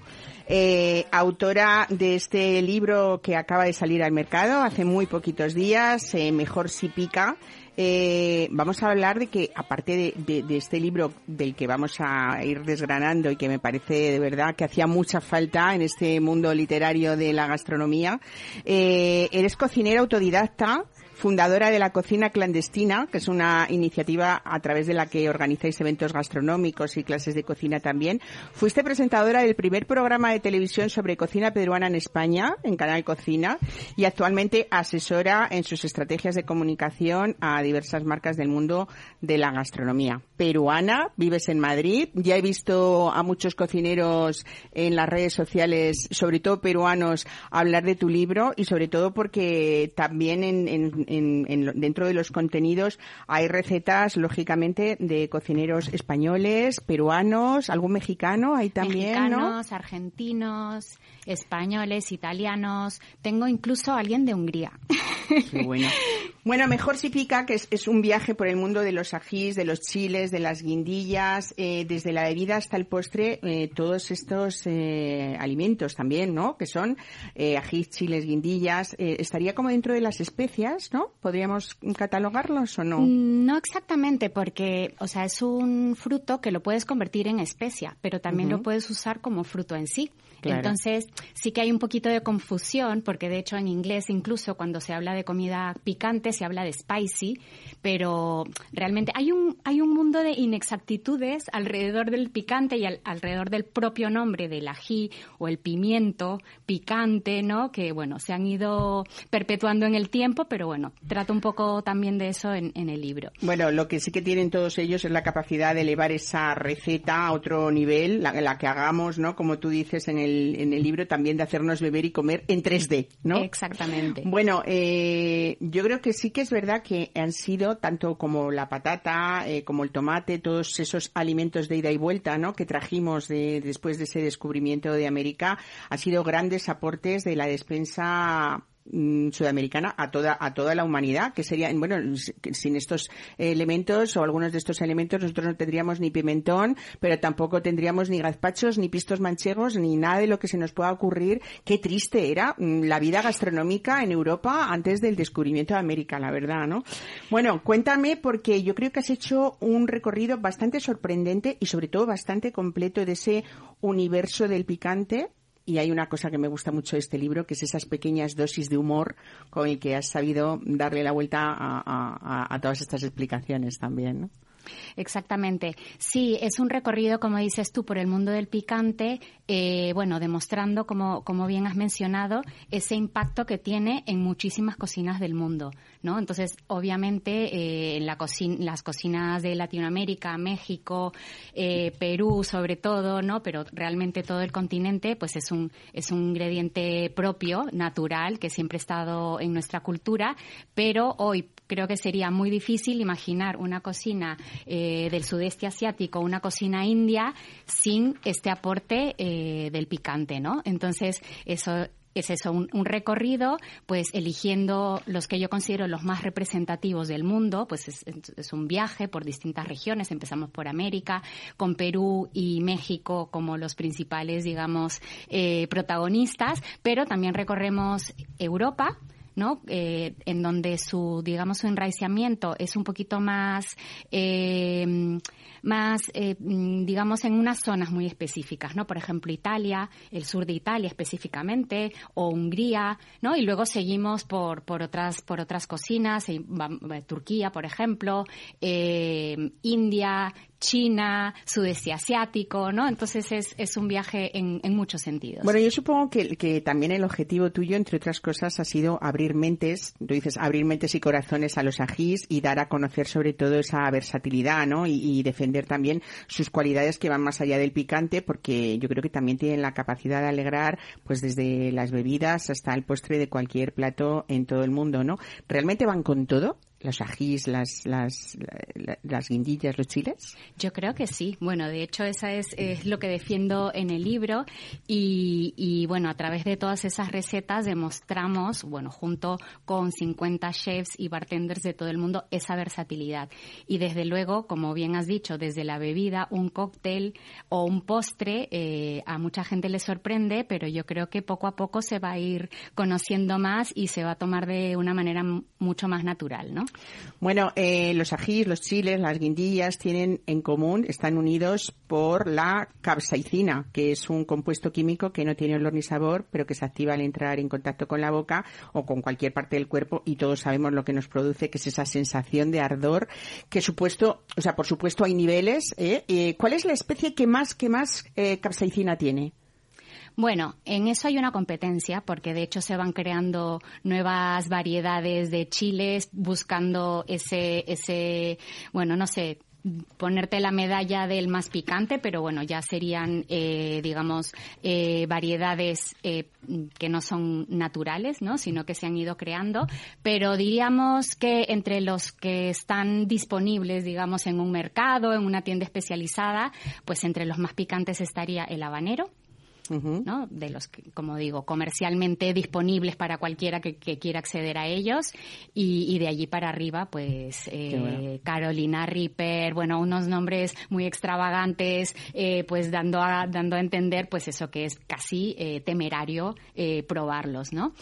Eh, autora de este libro que acaba de salir al mercado hace muy poquitos días, Mejor si pica. Eh, vamos a hablar de que, aparte de, este libro del que vamos a ir desgranando y que me parece de verdad que hacía mucha falta en este mundo literario de la gastronomía, eh, eres cocinera autodidacta, fundadora de la Cocina Clandestina, que es una iniciativa a través de la que organizáis eventos gastronómicos y clases de cocina también. Fuiste presentadora del primer programa de televisión sobre cocina peruana en España, en Canal Cocina, y actualmente asesora en sus estrategias de comunicación a diversas marcas del mundo de la gastronomía. Peruana, vives en Madrid, ya he visto a muchos cocineros en las redes sociales, sobre todo peruanos, hablar de tu libro y sobre todo porque también en, en- en- en dentro de los contenidos hay recetas, lógicamente, de cocineros españoles, peruanos, algún mexicano, hay también, ¿no? Mexicanos, argentinos, españoles, italianos. Tengo incluso a alguien de Hungría. Qué bueno. Bueno, mejor si pica, que es, es un viaje por el mundo de los ajís, de los chiles, de las guindillas, eh, desde la bebida hasta el postre, eh, todos estos eh, alimentos también, ¿no? Que son eh, ajís, chiles, guindillas. eh, estaría como dentro de las especias, ¿no? ¿Podríamos catalogarlos o no? No exactamente, porque, o sea, es un fruto que lo puedes convertir en especia, pero también lo puedes usar como fruto en sí. Claro. Entonces, sí que hay un poquito de confusión, porque de hecho en inglés incluso cuando se habla de comida picante se habla de spicy, pero realmente hay un, hay un mundo de inexactitudes alrededor del picante y al- alrededor del propio nombre del ají o el pimiento picante, ¿no? Que, bueno, se han ido perpetuando en el tiempo, pero bueno, trato un poco también de eso en, en el libro. Bueno, lo que sí que tienen todos ellos es la capacidad de elevar esa receta a otro nivel, la, la que hagamos, ¿no? Como tú dices en el, en el libro, también de hacernos beber y comer en 3D, ¿no? Exactamente. Bueno, eh, yo creo que sí sí que es verdad que han sido tanto como la patata, eh, como el tomate, todos esos alimentos de ida y vuelta, ¿no? Que trajimos de, después de ese descubrimiento de América, han sido grandes aportes de la despensa mm, sudamericana a toda a toda la humanidad que sería bueno sin estos elementos o algunos de estos elementos nosotros no tendríamos ni pimentón pero tampoco tendríamos ni gazpachos ni pistos manchegos ni nada de lo que se nos pueda ocurrir. Qué triste era mm, la vida gastronómica en Europa antes del descubrimiento de América la verdad no bueno cuéntame porque yo creo que has hecho un recorrido bastante sorprendente y sobre todo bastante completo de ese universo del picante y hay una cosa que me gusta mucho de este libro, que es esas pequeñas dosis de humor con el que has sabido darle la vuelta a, a- todas estas explicaciones también, ¿no? Exactamente. Sí, es un recorrido, como dices tú, por el mundo del picante, eh, bueno, demostrando, como, como bien has mencionado, ese impacto que tiene en muchísimas cocinas del mundo, ¿no? Entonces, obviamente, eh, la cocin- las cocinas de Latinoamérica, México, eh, Perú, sobre todo, ¿no? Pero realmente todo el continente, pues es un, es un ingrediente propio, natural, que siempre ha estado en nuestra cultura, pero hoy creo que sería muy difícil imaginar una cocina eh, del sudeste asiático, una cocina india, sin este aporte eh, del picante, ¿no? Entonces, eso es eso, un, recorrido, pues eligiendo los que yo considero los más representativos del mundo, pues es, es un viaje por distintas regiones, empezamos por América, con Perú y México como los principales, digamos, eh, protagonistas, pero también recorremos Europa, ¿no? Eh, en donde su, digamos, su enraizamiento es un poquito más, eh, más, eh, mm, digamos, en unas zonas muy específicas, ¿no? Por ejemplo, Italia, el sur de Italia específicamente, o Hungría, ¿no? Y luego seguimos por, por otras, por otras cocinas, eh, Turquía, por ejemplo, eh, India, China, sudeste asiático, ¿no? Entonces es, es un viaje en, en muchos sentidos. Bueno, yo supongo que, que también el objetivo tuyo, entre otras cosas, ha sido abrir mentes, tú dices, abrir mentes y corazones a los ajís y dar a conocer sobre todo esa versatilidad, ¿no? Y, y defender también sus cualidades que van más allá del picante, porque yo creo que también tienen la capacidad de alegrar, pues desde las bebidas hasta el postre de cualquier plato en todo el mundo, ¿no? ¿Realmente van con todo? Los ajís, las, las, la- las guindillas, los chiles. Yo creo que sí. Bueno, de hecho, esa es, es lo que defiendo en el libro y, y, bueno, a través de todas esas recetas demostramos, bueno, junto con 50 chefs y bartenders de todo el mundo, esa versatilidad. Y desde luego, como bien has dicho, desde la bebida, un cóctel o un postre, eh, a mucha gente le sorprende, pero yo creo que poco a poco se va a ir conociendo más y se va a tomar de una manera mucho más natural, ¿no? Bueno, eh, los ajís, los chiles, las guindillas tienen en común, están unidos por la capsaicina, que es un compuesto químico que no tiene olor ni sabor, pero que se activa al entrar en contacto con la boca o con cualquier parte del cuerpo y todos sabemos lo que nos produce, que es esa sensación de ardor, que supuesto, o sea, por supuesto hay niveles. ¿eh? Eh, ¿Cuál es la especie que más, que más eh, capsaicina tiene? Bueno, en eso hay una competencia porque de hecho se van creando nuevas variedades de chiles buscando ese, ese, bueno, no sé, ponerte la medalla del más picante, pero bueno, ya serían, eh, digamos, eh, variedades eh, que no son naturales, ¿no? Sino que se han ido creando. Pero diríamos que entre los que están disponibles, digamos, en un mercado, en una tienda especializada, pues entre los más picantes estaría el habanero, ¿no? De los, que, como digo, comercialmente disponibles para cualquiera que, que quiera acceder a ellos. Y, y de allí para arriba, pues, eh, bueno. Carolina Reaper, bueno, unos nombres muy extravagantes, eh, pues dando a, dando a entender, pues eso que es casi eh, temerario eh, probarlos, ¿no?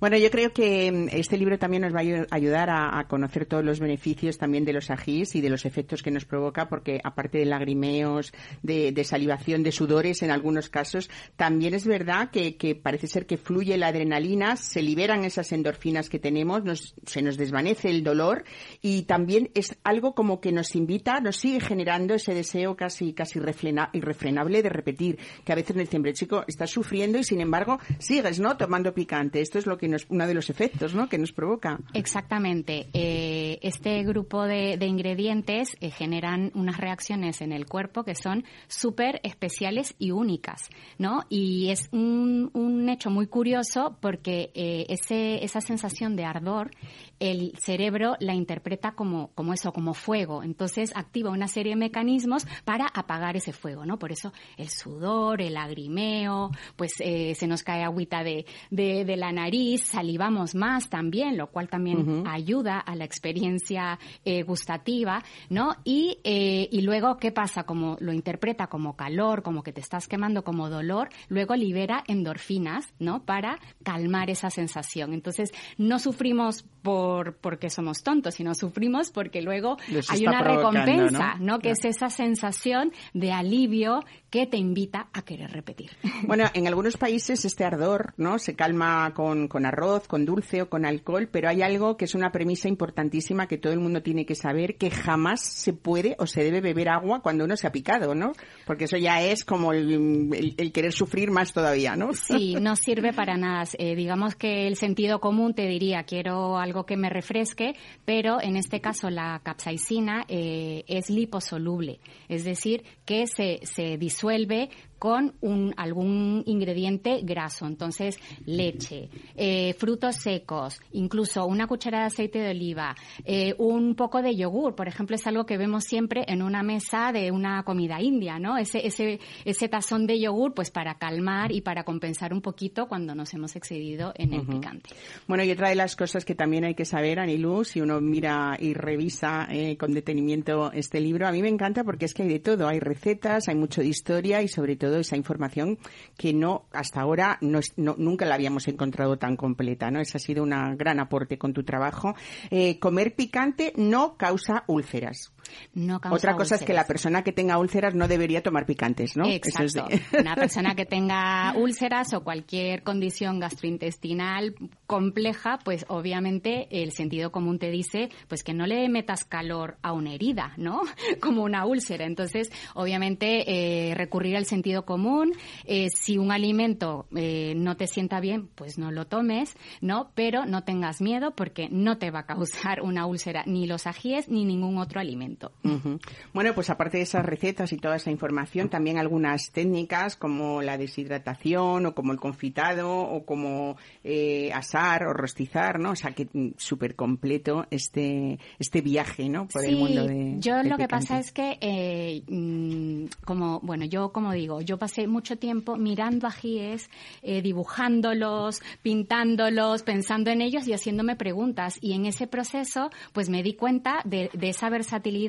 Bueno, yo creo que mm, este libro también nos va a ayu- ayudar a, conocer todos los beneficios también de los ajís y de los efectos que nos provoca, porque aparte de lagrimeos, de, salivación, de sudores en algunos casos, también es verdad que, parece ser que fluye la adrenalina, se liberan esas endorfinas que tenemos, nos- se nos desvanece el dolor y también es algo como que nos invita, nos sigue generando ese deseo casi casi refrena- irrefrenable de repetir, que a veces nos dicen, "Pero, chico, estás sufriendo y sin embargo sigues, ¿no? Tomando picante. Esto es lo que nos, uno de los efectos, ¿no? Que nos provoca. Exactamente. Eh, este grupo de, ingredientes eh, generan unas reacciones en el cuerpo que son súper especiales y únicas, ¿no? Y es un, un hecho muy curioso porque eh, ese, esa sensación de ardor el cerebro la interpreta como, como eso, como fuego. Entonces activa una serie de mecanismos para apagar ese fuego, ¿no? Por eso el sudor, el lagrimeo, pues eh, se nos cae agüita de, de, de, la nariz, salivamos más también, lo cual también uh -huh. ayuda a la experiencia eh, gustativa, ¿no? Y, eh, y luego, ¿qué pasa? Como lo interpreta como calor, como que te estás quemando, como dolor, luego libera endorfinas, ¿no? Para calmar esa sensación. Entonces, no sufrimos por porque somos tontos, sino sufrimos porque luego Les hay una recompensa, ¿no? ¿no? Que es esa sensación de alivio que te invita a querer repetir. Bueno, en algunos países este ardor, ¿no? Se calma con, con arroz, con dulce o con alcohol, pero hay algo que es una premisa importantísima que todo el mundo tiene que saber, que jamás se puede o se debe beber agua cuando uno se ha picado, ¿no? Porque eso ya es como el, el, el querer sufrir más todavía, ¿no? Sí, no sirve para nada. Eh, digamos que el sentido común te diría, quiero algo que me refresque, pero en este caso la capsaicina eh, es liposoluble, es decir, que se, se disuelve resuelve con un, algún ingrediente graso. Entonces, leche, eh, frutos secos, incluso una cucharada de aceite de oliva, eh, un poco de yogur, por ejemplo, es algo que vemos siempre en una mesa de una comida india, ¿no? Ese, ese, ese tazón de yogur, pues para calmar y para compensar un poquito cuando nos hemos excedido en el uh -huh. picante. Bueno, y otra de las cosas que también hay que saber, Anilú, si uno mira y revisa eh, con detenimiento este libro, a mí me encanta porque es que hay de todo, hay recetas, hay mucho de historia y sobre todo esa información que no hasta ahora no, no, nunca la habíamos encontrado tan completa, ¿no? Ese ha sido un gran aporte con tu trabajo. Eh, comer picante no causa úlceras. No causa Otra cosa úlceras. es que la persona que tenga úlceras no debería tomar picantes, ¿no? Exacto. Es de... Una persona que tenga úlceras o cualquier condición gastrointestinal compleja, pues obviamente el sentido común te dice pues que no le metas calor a una herida, ¿no? Como una úlcera. Entonces, obviamente, eh, recurrir al sentido común. Eh, si un alimento eh, no te sienta bien, pues no lo tomes, ¿no? Pero no tengas miedo porque no te va a causar una úlcera ni los ajíes ni ningún otro alimento. Uh -huh. Bueno, pues aparte de esas recetas y toda esa información, también algunas técnicas como la deshidratación o como el confitado o como eh, asar o rostizar, ¿no? O sea, que súper completo este, este viaje, ¿no? Por sí, el mundo de yo lo que pasa es que, eh, mm, como, bueno, yo como digo, yo pasé mucho tiempo mirando ajíes, eh, dibujándolos, pintándolos, pensando en ellos y haciéndome preguntas. Y en ese proceso, pues me di cuenta de, de esa versatilidad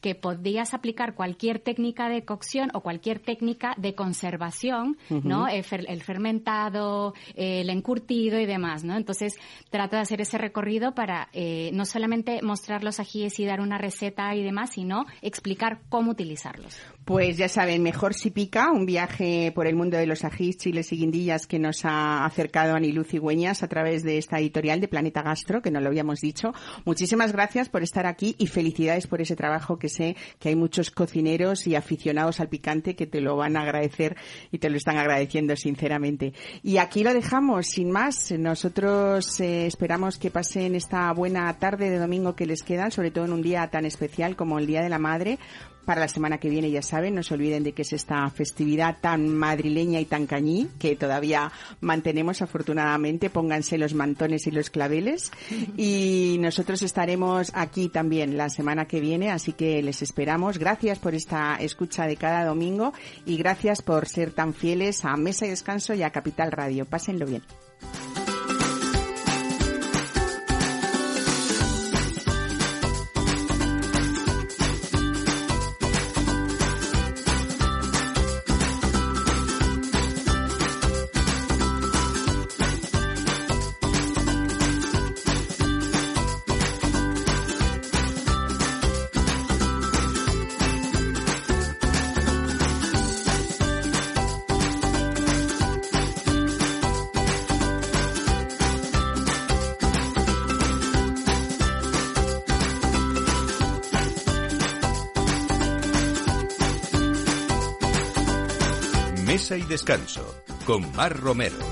que podías aplicar cualquier técnica de cocción o cualquier técnica de conservación, uh -huh. ¿no? El, fer el fermentado, el encurtido y demás, ¿no? Entonces, trato de hacer ese recorrido para eh, no solamente mostrar los ajíes y dar una receta y demás, sino explicar cómo utilizarlos. Pues ya saben, mejor si pica, un viaje por el mundo de los ajís, chiles y guindillas que nos ha acercado Anilú Cigüeñas a través de esta editorial de Planeta Gastro, que no lo habíamos dicho. Muchísimas gracias por estar aquí y felicidades por ese trabajo que sé que hay muchos cocineros y aficionados al picante que te lo van a agradecer y te lo están agradeciendo sinceramente. Y aquí lo dejamos, sin más. Nosotros eh, esperamos que pasen esta buena tarde de domingo que les queda, sobre todo en un día tan especial como el Día de la Madre, para la semana que viene, ya saben, no se olviden de que es esta festividad tan madrileña y tan cañí que todavía mantenemos afortunadamente. Pónganse los mantones y los claveles. Y nosotros estaremos aquí también la semana que viene, así que les esperamos. Gracias por esta escucha de cada domingo y gracias por ser tan fieles a Mesa y Descanso y a Capital Radio. Pásenlo bien. Descanso con Mar Romero.